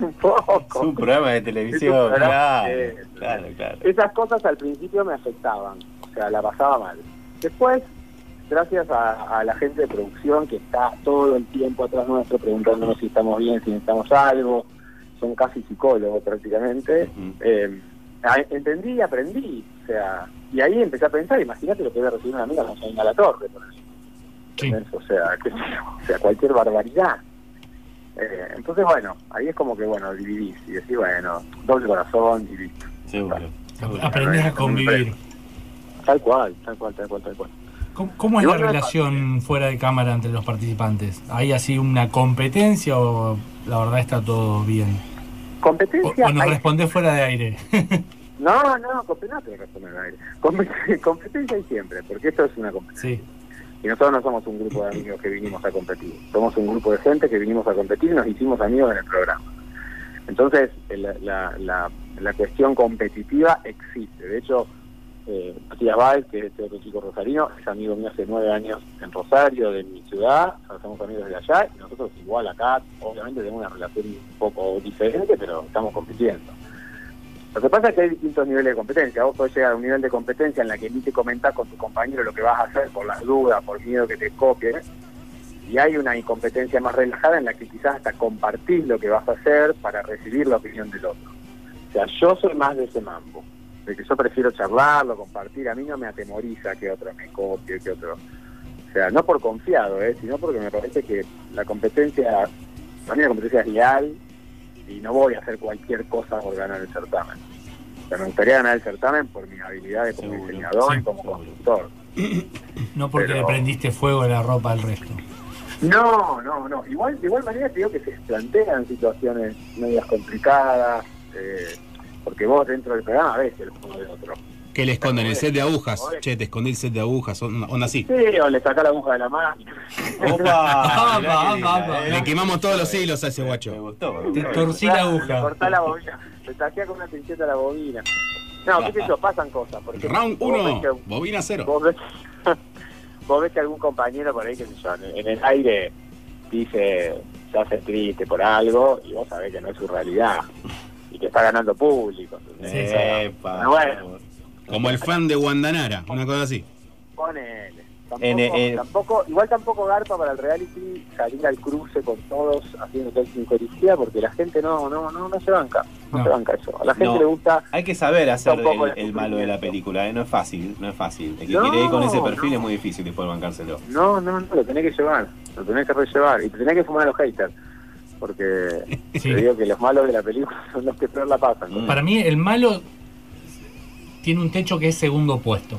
un poco. Es un programa de televisión, programa, claro, eh, claro, claro. Esas cosas al principio me afectaban, o sea, la pasaba mal. Después, gracias a, a la gente de producción que está todo el tiempo atrás nuestro preguntándonos si estamos bien, si necesitamos algo, son casi psicólogos prácticamente, eh, a- entendí y aprendí, o sea, y ahí empecé a pensar, imagínate lo que debe recibir una amiga como Janina La Torre, por ejemplo. O sea, cualquier barbaridad. Eh, entonces, bueno, ahí es como que, bueno, dividís y decís, bueno, doble corazón y listo. Seguro. aprendés a convivir. Tal cual, tal cual, tal cual, tal cual. ¿Cómo, cómo es la relación fuera de cámara entre los participantes? ¿Hay así una competencia o la verdad está todo bien? O, Competencia. o nos hay- respondés fuera de aire. No, no, competencia no responder al aire. Compet- Competencia hay siempre, porque esto es una competencia. sí. Y nosotros no somos un grupo de amigos que vinimos a competir. Somos un grupo de gente que vinimos a competir y nos hicimos amigos en el programa. Entonces, la- la cuestión competitiva existe. De hecho, eh, Matías Báez, que es este otro chico rosarino, es amigo mío hace nueve años en Rosario, de mi ciudad, somos amigos de allá, y nosotros igual acá, obviamente tenemos una relación un poco diferente, pero estamos compitiendo. Lo que pasa es que hay distintos niveles de competencia. Vos podés llegar a un nivel de competencia en la que ni te comentás con tu compañero lo que vas a hacer por las dudas, por miedo que te copien. Y hay una incompetencia más relajada en la que quizás hasta compartís lo que vas a hacer para recibir la opinión del otro. O sea, yo soy más de ese mambo, de que yo prefiero charlarlo, compartir. A mí no me atemoriza que otro me copie, que otro... O sea, no por confiado, ¿eh? sino porque me parece que la competencia, para mí la competencia es leal y no voy a hacer cualquier cosa por ganar el certamen. O sea, me gustaría ganar el certamen por mis habilidades como diseñador y como constructor. No porque Pero- le prendiste fuego a la ropa al resto. No, no, no. Igual, de igual manera te digo que se plantean situaciones medias complicadas, eh, porque vos dentro del programa ves el juego de otro. Que le esconden el set de agujas. Che, te escondí el set de agujas. Onda, onda así. Sí, o le sacás la aguja de la máquina. Opa, mirá qué linda, Le quemamos todos los hilos a ese guacho. Te torcí la aguja. Le la bobina, le saqué con una pinceta la bobina. No, qué sé yo, pasan cosas. Porque Round vos ves 1, que- bobina 0. Vos ves, vos ves que algún compañero por ahí, qué sé yo, en, en el aire dice, se hace triste por algo y vos sabés que no es su realidad y que está ganando público. Epa. Pero bueno, Como el fan de Guandanara, una cosa así. ponele. Tampoco, En- en- tampoco- igual tampoco garpa para el reality salir al cruce con todos haciendo tal sincericidad porque la gente no no no, no se banca, no, No. se banca eso. A la gente No, le gusta Hay que saber hacer el, el malo de la película, ¿eh? no es fácil, no es fácil. El que No, quiere ir con ese perfil no. es muy difícil después bancárselo. No, no, no, lo tenés que llevar, lo tenés que rellevar y te tenés que fumar a los haters. Porque te digo que los malos de la película son los que peor la pasan. Para mí, el malo tiene un techo que es segundo puesto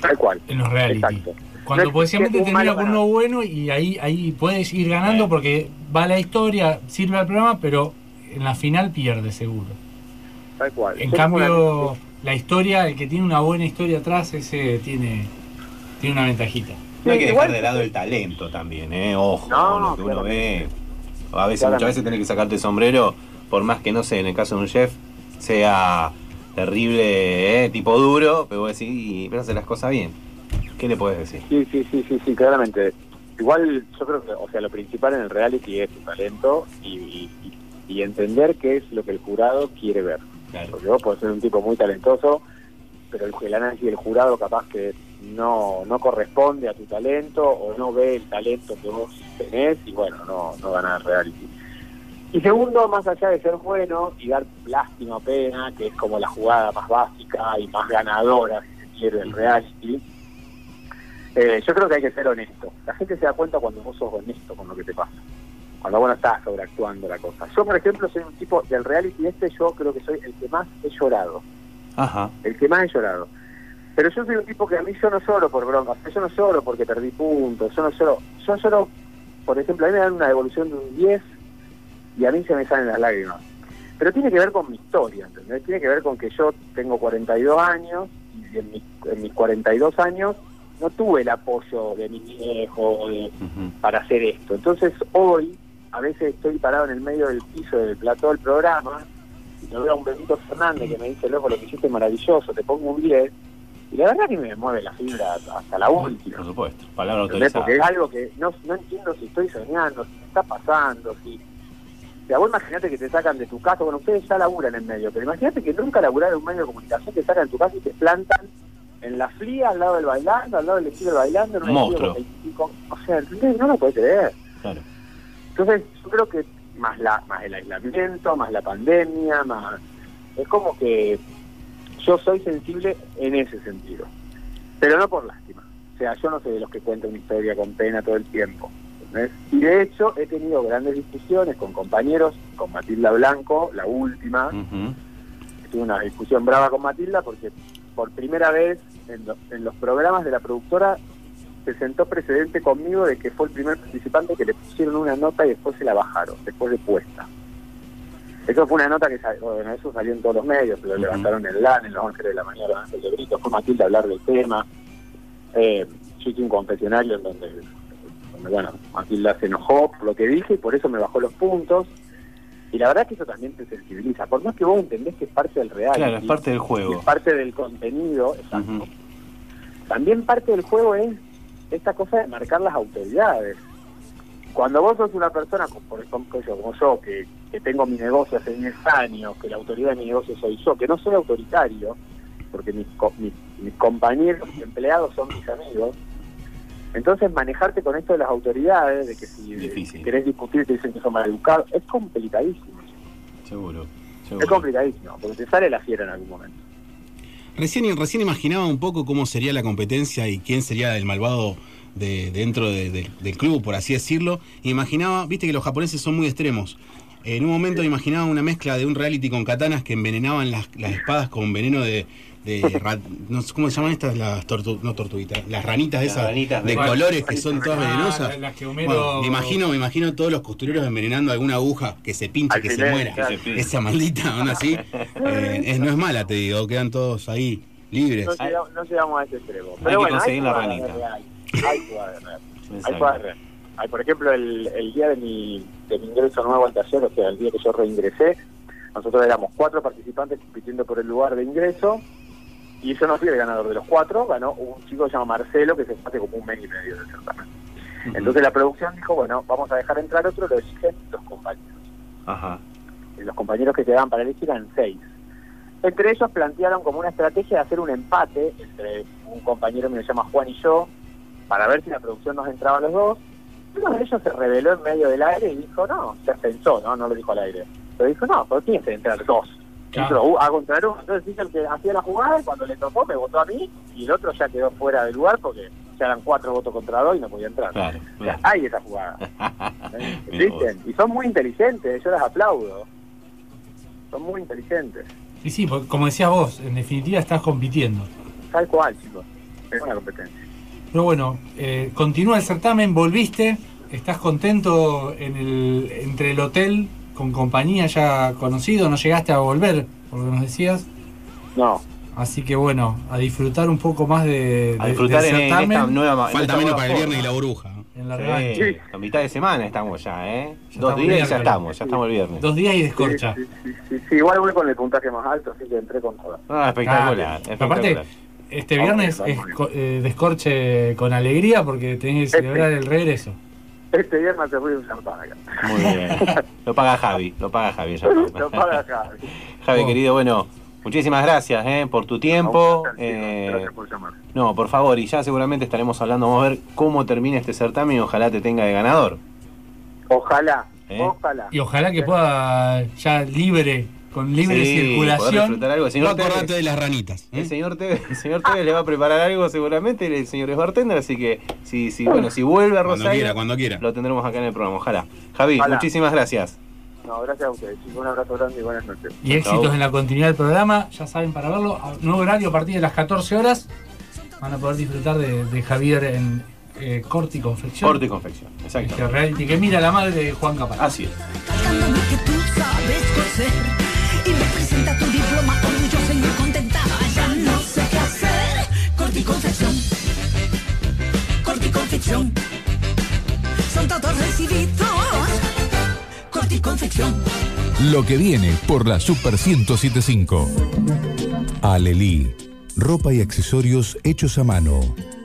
Tal cual. en los reality. Exacto. Cuando No potencialmente gana. uno bueno y ahí ahí puedes ir ganando porque va la historia, sirve al programa, pero en la final pierde seguro. Tal cual. En Yo cambio, una- la historia, el que tiene una buena historia atrás, ese tiene, tiene una ventajita. No hay que igual- dejar de lado el talento también, ¿eh? Ojo, No, lo que uno claramente. ve. A veces, Claramente. muchas veces tenés que sacarte el sombrero, por más que no sé, en el caso de un chef, sea terrible, ¿eh? tipo duro, pero vos decís, "Y, pero hace las cosas bien. ¿Qué le podés decir? Sí, sí, sí, sí, sí, claramente. Igual yo creo que, o sea, lo principal en el reality es tu talento y, y- y- entender qué es lo que el jurado quiere ver. Porque vos podés ser un tipo muy talentoso, pero el, análisis del jurado capaz que no, no corresponde a tu talento o no ve el talento que vos tenés y bueno, no, no gana el reality. Y segundo, más allá de ser bueno y dar lástima pena, que es como la jugada más básica y más ganadora, si se quiere, del reality, eh, yo creo que hay que ser honesto. La gente se da cuenta cuando vos sos honesto con lo que te pasa. Cuando vos no estás sobreactuando la cosa. Yo, por ejemplo, soy un tipo del reality este, yo creo que soy el que más he llorado. Ajá. El que más he llorado. Pero yo soy un tipo que a mí yo no lloro por broncas, yo no lloro porque perdí puntos, yo no lloro, yo lloro, por ejemplo, a mí me dan una devolución de un 10 y a mí se me salen las lágrimas. Pero tiene que ver con mi historia, ¿entendés? Tiene que ver con que yo tengo 42 años y en, mis- en mis 42 años no tuve el apoyo de mi viejo para hacer esto. Entonces hoy, a veces estoy parado en el medio del piso del plató del programa y lo veo a un Benito Fernández que me dice, loco, lo que hiciste es maravilloso, te pongo un 10. Y la verdad que me mueve la fibra hasta la última. Por supuesto, palabra ¿entendés? autorizada. Porque es algo que no, no entiendo si estoy soñando, si me está pasando, si... O sea, vos imaginate que te sacan de tu casa, bueno, ustedes ya laburan en medio, pero imagínate que nunca laburaron en un medio de comunicación, te sacan de tu casa y te plantan en la fría, al lado del bailando, al lado del estilo bailando, en un Monstruo. con 25 O sea, ¿entendés? No lo puedes creer. Claro. Entonces, yo creo que más la más el aislamiento, más la pandemia, más es como que yo soy sensible en ese sentido, pero no por lástima. O sea, yo no soy de los que cuentan una historia con pena todo el tiempo. ¿entendés? Y de hecho, he tenido grandes discusiones con compañeros, con Matilda Blanco, la última. Tuve una discusión brava con Matilda porque por primera vez en, lo- en los programas de la productora se sentó precedente conmigo de que fue el primer participante que le pusieron una nota y después se la bajaron, después de puesta. Eso fue una nota que salió, bueno, eso salió en todos los medios, lo levantaron en LAN, en los Ángeles de la Mañana, Ángel de Brito, fue Matilda a hablar del tema. Eh, yo hice un confesionario en donde, donde, bueno, Matilda se enojó por lo que dije y por eso me bajó los puntos. Y la verdad que eso también te sensibiliza. Por más que vos entendés que es parte del real. Claro, es parte del juego. Es parte del contenido, exacto. También parte del juego es esta cosa de marcar las autoridades. Cuando vos sos una persona, como por ejemplo yo, como yo, que, que tengo mi negocio hace 10 años, que la autoridad de mi negocio soy yo, que no soy autoritario, porque mis, mis, mis compañeros, mis empleados son mis amigos, entonces manejarte con esto de las autoridades, de que si querés discutir te dicen que son maleducados, es complicadísimo. Seguro. Es complicadísimo, porque te sale la fiera en algún momento. Recién, recién imaginaba un poco cómo sería la competencia y quién sería el malvado de, dentro de- de- del club, por así decirlo. Imaginaba, viste que los japoneses son muy extremos. En un momento imaginaba una mezcla de un reality con katanas que envenenaban las, las espadas con veneno de... de ra- no sé cómo se llaman estas, las tortu- no tortuguitas, las ranitas Las esas ranitas de de- colores que son todas Ah, venenosas. las que Homero- Bueno, me imagino, me imagino todos los costureros envenenando alguna aguja que se pinche, que se muera. claro. Esa maldita, aún así. eh, es- no es mala, te digo, quedan todos ahí libres. No llegamos, no llegamos a ese extremo. Hay Pero que bueno, conseguir la ranita. real. Hay. Hay real. Hay, por ejemplo, el, el día de mi, de mi ingreso nuevo al taller, o sea, el día que yo reingresé, nosotros éramos cuatro participantes compitiendo por el lugar de ingreso, y yo no fui el ganador de los cuatro, ganó un chico que se llama Marcelo, que se hace como un mes y medio del certamen. Entonces la producción dijo, bueno, vamos a dejar entrar otro, lo eligen los compañeros. Ajá. Y los compañeros que quedaban para elegir eran seis. Entre ellos plantearon como una estrategia de hacer un empate entre un compañero que me llama Juan y yo, para ver si la producción nos entraba a los dos. Uno de ellos se reveló en medio del aire y dijo, no, se pensó, no, no lo dijo al aire. Pero dijo, no, pero tiene que entrar dos. Claro. Hizo, uh, hago entrar uno. Entonces dice el que hacía la jugada y cuando le tocó me votó a mí y el otro ya quedó fuera del lugar porque ya eran cuatro votos contra dos y no podía entrar. Claro, O sea, claro. hay esa jugada. ¿Existen? Y son muy inteligentes, yo las aplaudo. Son muy inteligentes. Y sí, porque como decías vos, en definitiva estás compitiendo. Tal cual, chicos. Es una competencia. Pero bueno, eh, continúa el certamen, volviste, estás contento en el, entre el hotel con compañía ya conocido, no llegaste a volver, por lo que nos decías. No. Así que bueno, a disfrutar un poco más de, A de- disfrutar del en, esta nueva Falta menos para el viernes y la burbuja. En la Sí, a mitad de semana estamos ya, ¿eh? Ya Dos días y ya estamos, ya estamos el viernes. Dos días y descorcha. Sí, sí, sí, sí, igual voy con el puntaje más alto, así que entré con todas. Ah, espectacular, Claro. espectacular. Aparte, este viernes Vamos, es eh, descorche con alegría porque tenés que celebrar el regreso. Este viernes se fue un champán acá. Muy bien. Lo paga Javi, lo paga Javi. ya. Lo paga. Javi, Oh. querido, bueno, muchísimas gracias ¿eh? por tu tiempo. Eh, Gracias por llamar. no, por favor, y ya seguramente estaremos hablando, vamos a ver cómo termina este certamen y ojalá te tenga de ganador. Ojalá, ¿Eh? ojalá. Y ojalá que pueda ya libre, con libre Sí, circulación. disfrutar algo. El No acordate Tevez, de las ranitas. ¿eh? el señor Tevez, el señor Tevez le va a preparar algo seguramente, el señor es bartender, así que si, si, bueno, si vuelve a Cuando Rosario, quiera, cuando quiera. lo tendremos acá en el programa, ojalá. Javi, Ojalá. muchísimas gracias. No, gracias a ustedes, chicos. Un abrazo grande y buenas noches. Y éxitos en la continuidad del programa, ya saben para verlo, a- nuevo horario a partir de las 14 horas. Van a poder disfrutar de, de Javier en eh, Corte y Confección. Corte y confección, exacto. Este reality que mira la madre de Juan Capaz. Así es. Y me presenta tu diploma orgullosa y muy contenta. Ya no sé qué hacer. Corte y confección. Corte y confección. Son todos recibidos. Corte y confección. Lo que viene por la Super 1075. Alelí. Ropa y accesorios hechos a mano.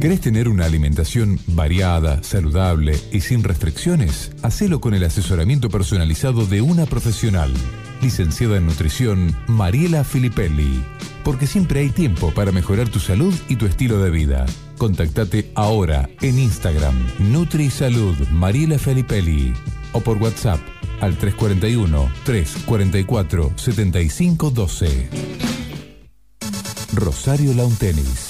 ¿Querés tener una alimentación variada, saludable y sin restricciones? Hacelo con el asesoramiento personalizado de una profesional. Licenciada en nutrición, Mariela Filippelli. Porque siempre hay tiempo para mejorar tu salud y tu estilo de vida. Contactate ahora en Instagram, NutriSalud Mariela Filippelli. O por WhatsApp al 341-344-7512. Rosario Lawn Tennis.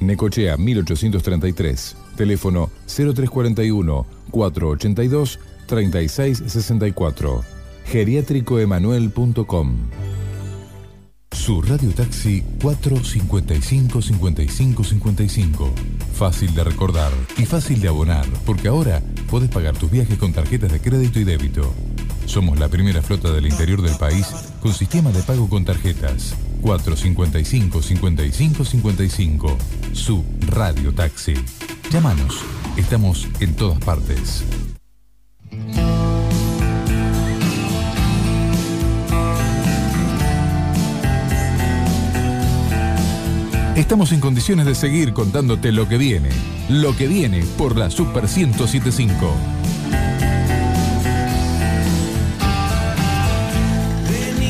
Necochea 1833. Teléfono 0341 482 3664. Geriátricoemanuel.com. Su radio taxi 455 55 55. Fácil de recordar y fácil de abonar, porque ahora podés pagar tus viajes con tarjetas de crédito y débito. Somos la primera flota del interior del país con sistema de pago con tarjetas. 455 55 55. Su radio taxi. Llámanos. Estamos en todas partes. Estamos en condiciones de seguir contándote lo que viene. Lo que viene por la Super 1075.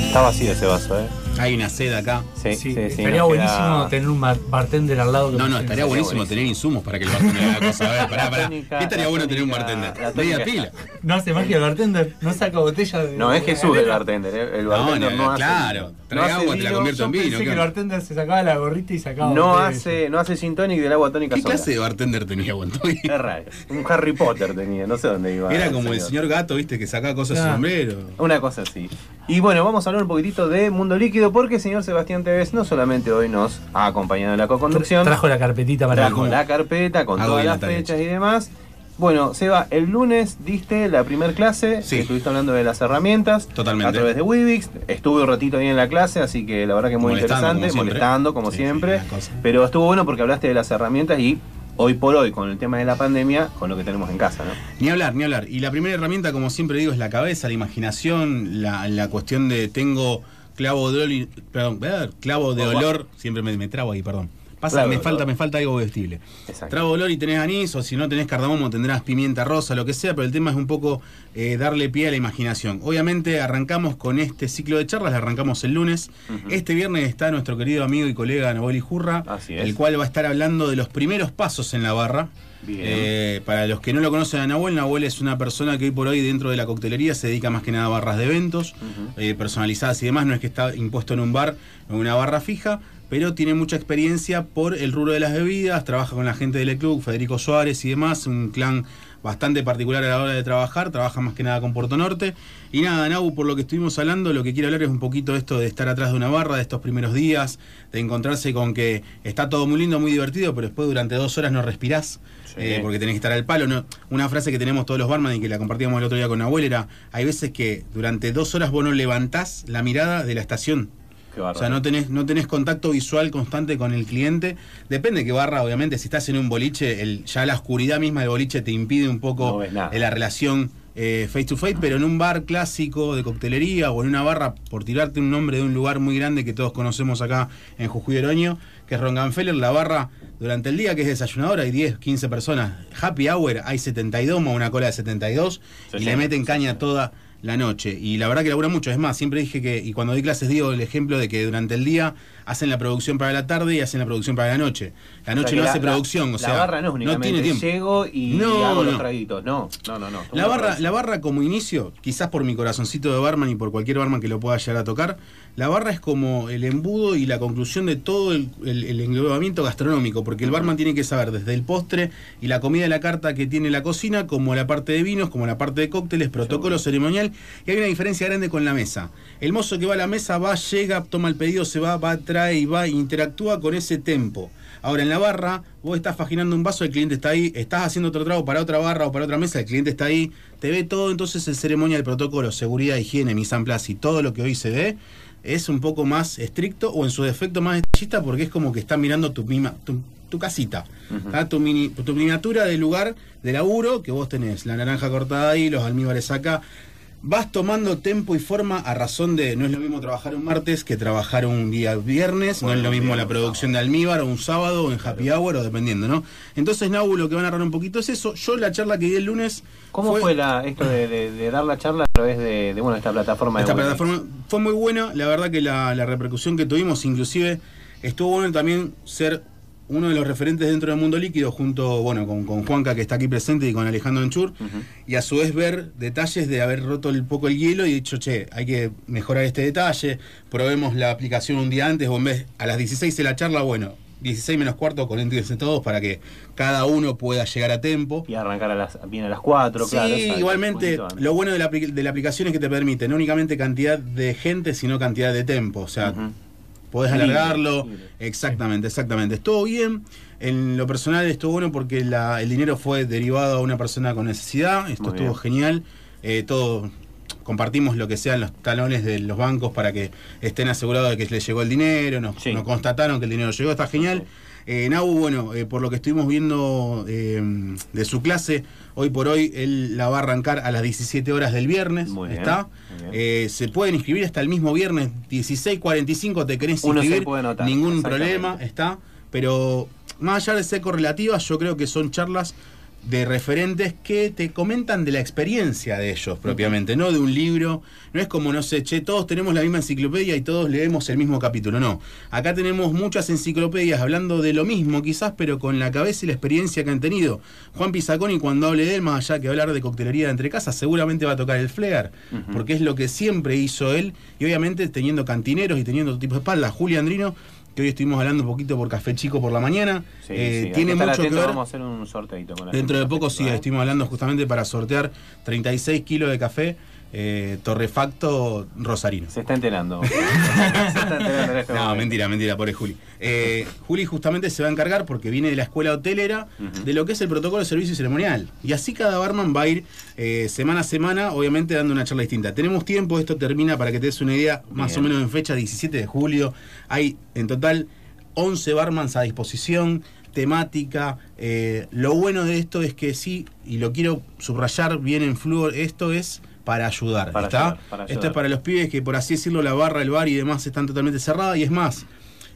Está vacío ese vaso, ¿eh? Hay una sed acá. Sí, sí, sí. Estaría buenísimo queda- tener un bar- bartender al lado. que No, no, estaría buenísimo tener insumos para que el bartender haga cosas. A ver, pará, pará. tónica- ¿Qué estaría bueno tener un bartender? Media pila. No hace magia el bartender, no saca botella de. No, es Jesús el bartender, ¿eh? El No, bartender no, no, hace. claro. Trae no hace agua, te la convierto en Yo vino. pensé ¿qué que el bartender se sacaba la gorrita y sacaba. No hace, no hace sin tonic del agua tónica ¿Qué sola. clase de bartender tenía Guantoy? Es raro. Un Harry Potter tenía, no sé dónde iba. Era como el señor gato, viste, que sacaba cosas de su sombrero. Una cosa así. Y bueno, vamos a hablar un poquitito de Mundo Líquido porque el señor Sebastián Tevez no solamente hoy nos ha acompañado en la co-conducción, Trajo la carpetita para trajo la carpeta con Hago todas las fechas y demás. Bueno, Seba, el lunes diste la primer clase, Sí. estuviste hablando de las herramientas Totalmente. a través de Wibix, estuve un ratito ahí en la clase, así que la verdad que muy Molestando, interesante, como molestando como Sí, siempre, sí, pero estuvo bueno porque hablaste de las herramientas y hoy por hoy con el tema de la pandemia, con lo que tenemos en casa, ¿no? Ni hablar, ni hablar. Y la primera herramienta, como siempre digo, es la cabeza, la imaginación, la, la cuestión de tengo clavo de olor, perdón, clavo de olor, siempre me, me trabo ahí, perdón. Pasa, me falta, me falta algo vestible. De olor y tenés anís, o si no tenés cardamomo tendrás pimienta rosa, lo que sea, pero el tema es un poco eh, darle pie a la imaginación. Obviamente arrancamos con este ciclo de charlas, la arrancamos el lunes. Este viernes está nuestro querido amigo y colega Naboli Jurra, el cual va a estar hablando de los primeros pasos en la barra. Bien. Eh, para los que no lo conocen a Nahuel, Nahuel es una persona que hoy por hoy dentro de la coctelería se dedica más que nada a barras de eventos, eh, personalizadas y demás. No es que está impuesto en un bar o en una barra fija, pero tiene mucha experiencia por el rubro de las bebidas, trabaja con la gente del club, Federico Suárez y demás, un clan bastante particular a la hora de trabajar, trabaja más que nada con Puerto Norte. Y nada, Nau, por lo que estuvimos hablando, lo que quiero hablar es un poquito de esto de estar atrás de una barra, de estos primeros días, de encontrarse con que está todo muy lindo, muy divertido, pero después durante dos horas no respirás, eh, porque tenés que estar al palo. No, una frase que tenemos todos los barman y que la compartíamos el otro día con Nahuel era, hay veces que durante dos horas vos no levantás la mirada de la estación. O sea, no tenés, no tenés contacto visual constante con el cliente. Depende de qué barra, obviamente. Si estás en un boliche, el, ya la oscuridad misma del boliche te impide un poco No de la relación eh, face to face, pero en un bar clásico de coctelería o en una barra, por tirarte un nombre de un lugar muy grande que todos conocemos acá en Jujuy de Oroño, que es Ronganfeller, la barra durante el día que es desayunadora hay 10, 15 personas. Happy hour hay 72 más una cola de 72 y 60, le meten caña toda la noche. Y la verdad que labura mucho. Es más, siempre dije que, y cuando doy clases digo el ejemplo de que durante el día hacen la producción para la tarde y hacen la producción para la noche. La O noche sea no la- hace la- producción, o la sea, barra no es únicamente tiene tiempo. llego y No, hago los no. traguitos. No, no, no. no. La barra, la barra como inicio, quizás por mi corazoncito de barman y por cualquier barman que lo pueda llegar a tocar, la barra es como el embudo y la conclusión de todo el, el- el englobamiento gastronómico, porque el barman tiene que saber desde el postre y la comida de la carta que tiene la cocina, como la parte de vinos, como la parte de cócteles, protocolo ceremonial, y hay una diferencia grande con la mesa. El mozo que va a la mesa va, llega, toma el pedido, se va, va, trae y va, interactúa con ese tempo. Ahora, en la barra, vos estás faginando un vaso, el cliente está ahí, estás haciendo otro trago para otra barra o para otra mesa, el cliente está ahí, te ve todo, entonces el ceremonia, el protocolo, seguridad, higiene, mise en place y todo lo que hoy se ve, es un poco más estricto o en su defecto más detallista porque es como que están mirando tu misma, tu, tu casita, tu, mini- tu miniatura del lugar de laburo que vos tenés, la naranja cortada ahí, los almíbares acá. Vas tomando tempo y forma a razón de, no es lo mismo trabajar un martes que trabajar un día viernes, no es lo mismo la producción de almíbar o un sábado o en happy hour o dependiendo, ¿no? Entonces, Nau, lo que van a narrar un poquito es eso. Yo la charla que di el lunes... ¿Cómo fue, la, esto de, de- de dar la charla a través de, de, bueno, esta plataforma Esta plataforma fue muy buena, la verdad que la, la repercusión que tuvimos, inclusive estuvo bueno también ser uno de los referentes dentro del mundo líquido, junto bueno con, con Juanca que está aquí presente y con Alejandro Anchur, y a su vez ver detalles de haber roto un poco el hielo y dicho, che, hay que mejorar este detalle, probemos la aplicación un día antes, o en vez a las 16 de la charla, bueno, 16 menos cuarto, conéctense todos para que cada uno pueda llegar a tiempo. Y arrancar a las, bien a las 4, Sí, claro. exacto, igualmente, lo bueno de la, de la aplicación es que te permite no únicamente cantidad de gente, sino cantidad de tiempo. O sea, podés Libre, alargarlo. Exactamente, exactamente. Estuvo bien. En lo personal estuvo bueno porque la- el dinero fue derivado a una persona con necesidad. Esto Muy estuvo bien. genial. Eh, todo compartimos lo que sean los talones de los bancos para que estén asegurados de que les llegó el dinero, nos, nos constataron que el dinero llegó, está genial. Eh, Nau, bueno, eh, por lo que estuvimos viendo eh, de su clase, hoy por hoy él la va a arrancar a las 17 horas del viernes, bien, ¿está? muy bien. Eh, se pueden inscribir hasta el mismo viernes, 16.45 te querés Uno se inscribir, puede anotar, ningún problema, ¿está? Pero más allá de ser correlativas, yo creo que son charlas de referentes que te comentan de la experiencia de ellos propiamente, no de un libro. No es como, no sé, che, todos tenemos la misma enciclopedia y todos leemos el mismo capítulo. No. Acá tenemos muchas enciclopedias hablando de lo mismo, quizás, pero con la cabeza y la experiencia que han tenido. Juan Pizaconi, cuando hable de él, más allá que hablar de coctelería de entre casas, seguramente va a tocar el flair, porque es lo que siempre hizo él, y obviamente teniendo cantineros y teniendo otro tipo de espalda. Julia Andrino, que hoy estuvimos hablando un poquito por Café Chico por la mañana, Sí, eh, sí, tiene que mucho que atento, ver. Vamos a hacer un sorteito con la Dentro de poco sí, ¿eh? estuvimos hablando justamente para sortear 36 kilos de café eh, torrefacto rosarino. Se está enterando. Se está enterando en este No, momento. mentira, mentira, pobre Juli. Eh, Juli justamente se va a encargar porque viene de la escuela hotelera de lo que es el protocolo de servicio ceremonial. Y así cada barman va a ir eh, semana a semana, obviamente dando una charla distinta. Tenemos tiempo, esto termina para que te des una idea, más o menos en fecha 17 de julio. Hay en total 11 barmans a disposición temática. eh, lo bueno de esto es que sí, y lo quiero subrayar bien en flúor, esto es para ayudar. Para ¿está? ayudar, para Esto ayudar. es para los pibes que, por así decirlo, la barra, el bar y demás están totalmente cerradas. Y es más,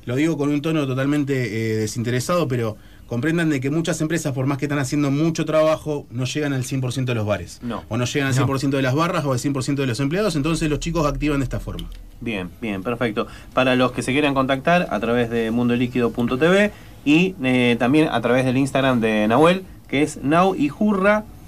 lo digo con un tono totalmente eh, desinteresado, pero comprendan de que muchas empresas, por más que están haciendo mucho trabajo, no llegan al 100% de los bares. No. O no llegan al No. 100% de las barras o al 100% de los empleados. Entonces los chicos activan de esta forma. Bien, bien, perfecto. Para los que se quieran contactar a través de mundoliquido.tv y eh, también a través del Instagram de Nahuel, que es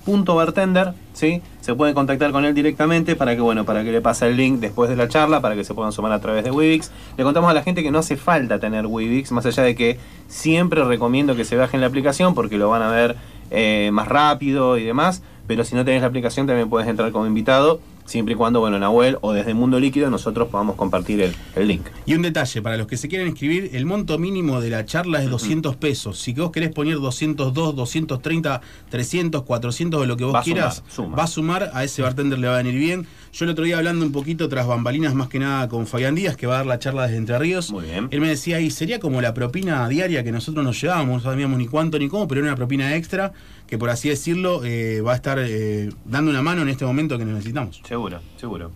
nauyjurra.bartender, ¿sí? Se pueden contactar con él directamente para que, bueno, para que le pase el link después de la charla, para que se puedan sumar a través de Wibix. Le contamos a la gente que no hace falta tener Wibix, más allá de que siempre recomiendo que se bajen la aplicación porque lo van a ver eh, más rápido y demás. Pero si no tenés la aplicación también puedes entrar como invitado, siempre y cuando, bueno, Nahuel o desde Mundo Líquido nosotros podamos compartir el, el link. Y un detalle, para los que se quieren inscribir, el monto mínimo de la charla es 200 pesos. Si vos querés poner 202, 230, 300, 400 o lo que vos Va quieras, sumar, suma. va a sumar, a ese bartender le va a venir bien. Yo el otro día hablando un poquito tras bambalinas más que nada con Fabián Díaz, que va a dar la charla desde Entre Ríos. Muy bien. Él me decía, y sería como la propina diaria que nosotros nos llevábamos, no sabíamos ni cuánto ni cómo, pero era una propina extra que por así decirlo eh, va a estar eh, dando una mano en este momento que necesitamos. Seguro, seguro.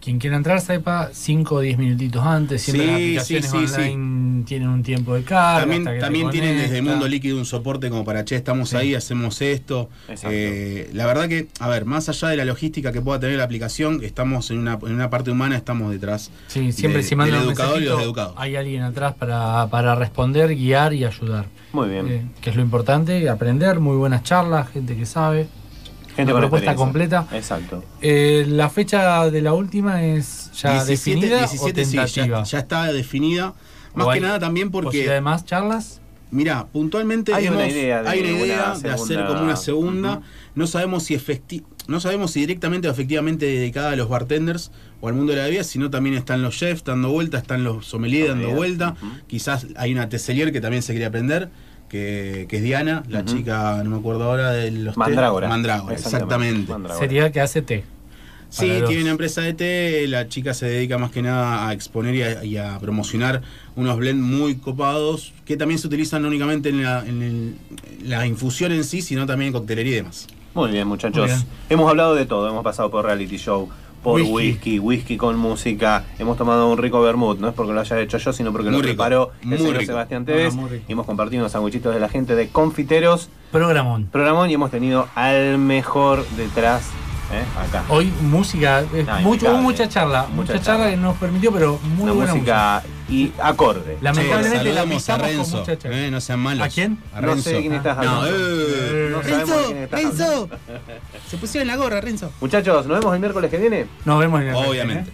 Quien quiera entrar, sepa 5 o 10 minutitos antes. Siempre Sí, las aplicaciones sí, sí, online tienen un tiempo de carga. También, hasta que te también tienen desde conecta. Mundo Líquido un soporte como para, che, estamos Sí. ahí, hacemos esto. Exacto. Eh, la verdad que, a ver, más allá de la logística que pueda tener la aplicación, estamos en una, en una parte humana, estamos detrás Sí, siempre de- si mandan educador y los educados. hay alguien atrás para, para responder, guiar y ayudar. Muy bien. Eh, que es lo importante, aprender, muy buenas charlas, gente que sabe. Gente una propuesta completa. Exacto. Eh, la fecha de la última es ya 17, definida 17 o sí, tentativa. ya, ya está definida. Más ¿O que nada también porque. posibilidad de más charlas? Mira, puntualmente Hay una hemos- idea de hay una una idea de hacer como una segunda. Ujú. No sabemos si efectivamente. no sabemos si directamente o efectivamente dedicada a los bartenders o al mundo de la bebida, sino también están los chefs dando vuelta, están los sommeliers dando vuelta. Quizás hay una tesselier que también se quiere aprender, que, que es Diana, la chica, no me acuerdo ahora de los té. Mandrágora. Mandrágora, exactamente. Sería que hace té. Sí, los- tiene una empresa de té, la chica se dedica más que nada a exponer y a, y a promocionar unos blends muy copados que también se utilizan no únicamente en la, en el- la infusión en sí, sino también en coctelería y demás. Muy bien, muchachos. Muy bien. Hemos hablado de todo. Hemos pasado por reality show, por Whisky. whisky, whisky, con música. Hemos tomado un rico vermut. No es porque lo haya hecho yo, sino porque Muy lo rico, preparó el señor rico. Sebastián Tevez. Ah, y hemos compartido unos sandwichitos de la gente de Confiteros. Programón. Programón y hemos tenido al mejor detrás, ¿eh? acá. Hoy música, eh, Ah, mucho, hubo mucha charla, Mucha mucha, charla charla. que nos permitió, pero muy Una buena música y acorde. Lamentablemente la a con Renzo, eh, no sean malos. ¿A quién? A No Renzo. sé quién estás No, hablando. eh. No quién estás hablando. Se pusieron la gorra, Renzo. Muchachos, nos vemos el miércoles que viene. Nos vemos en el Obviamente.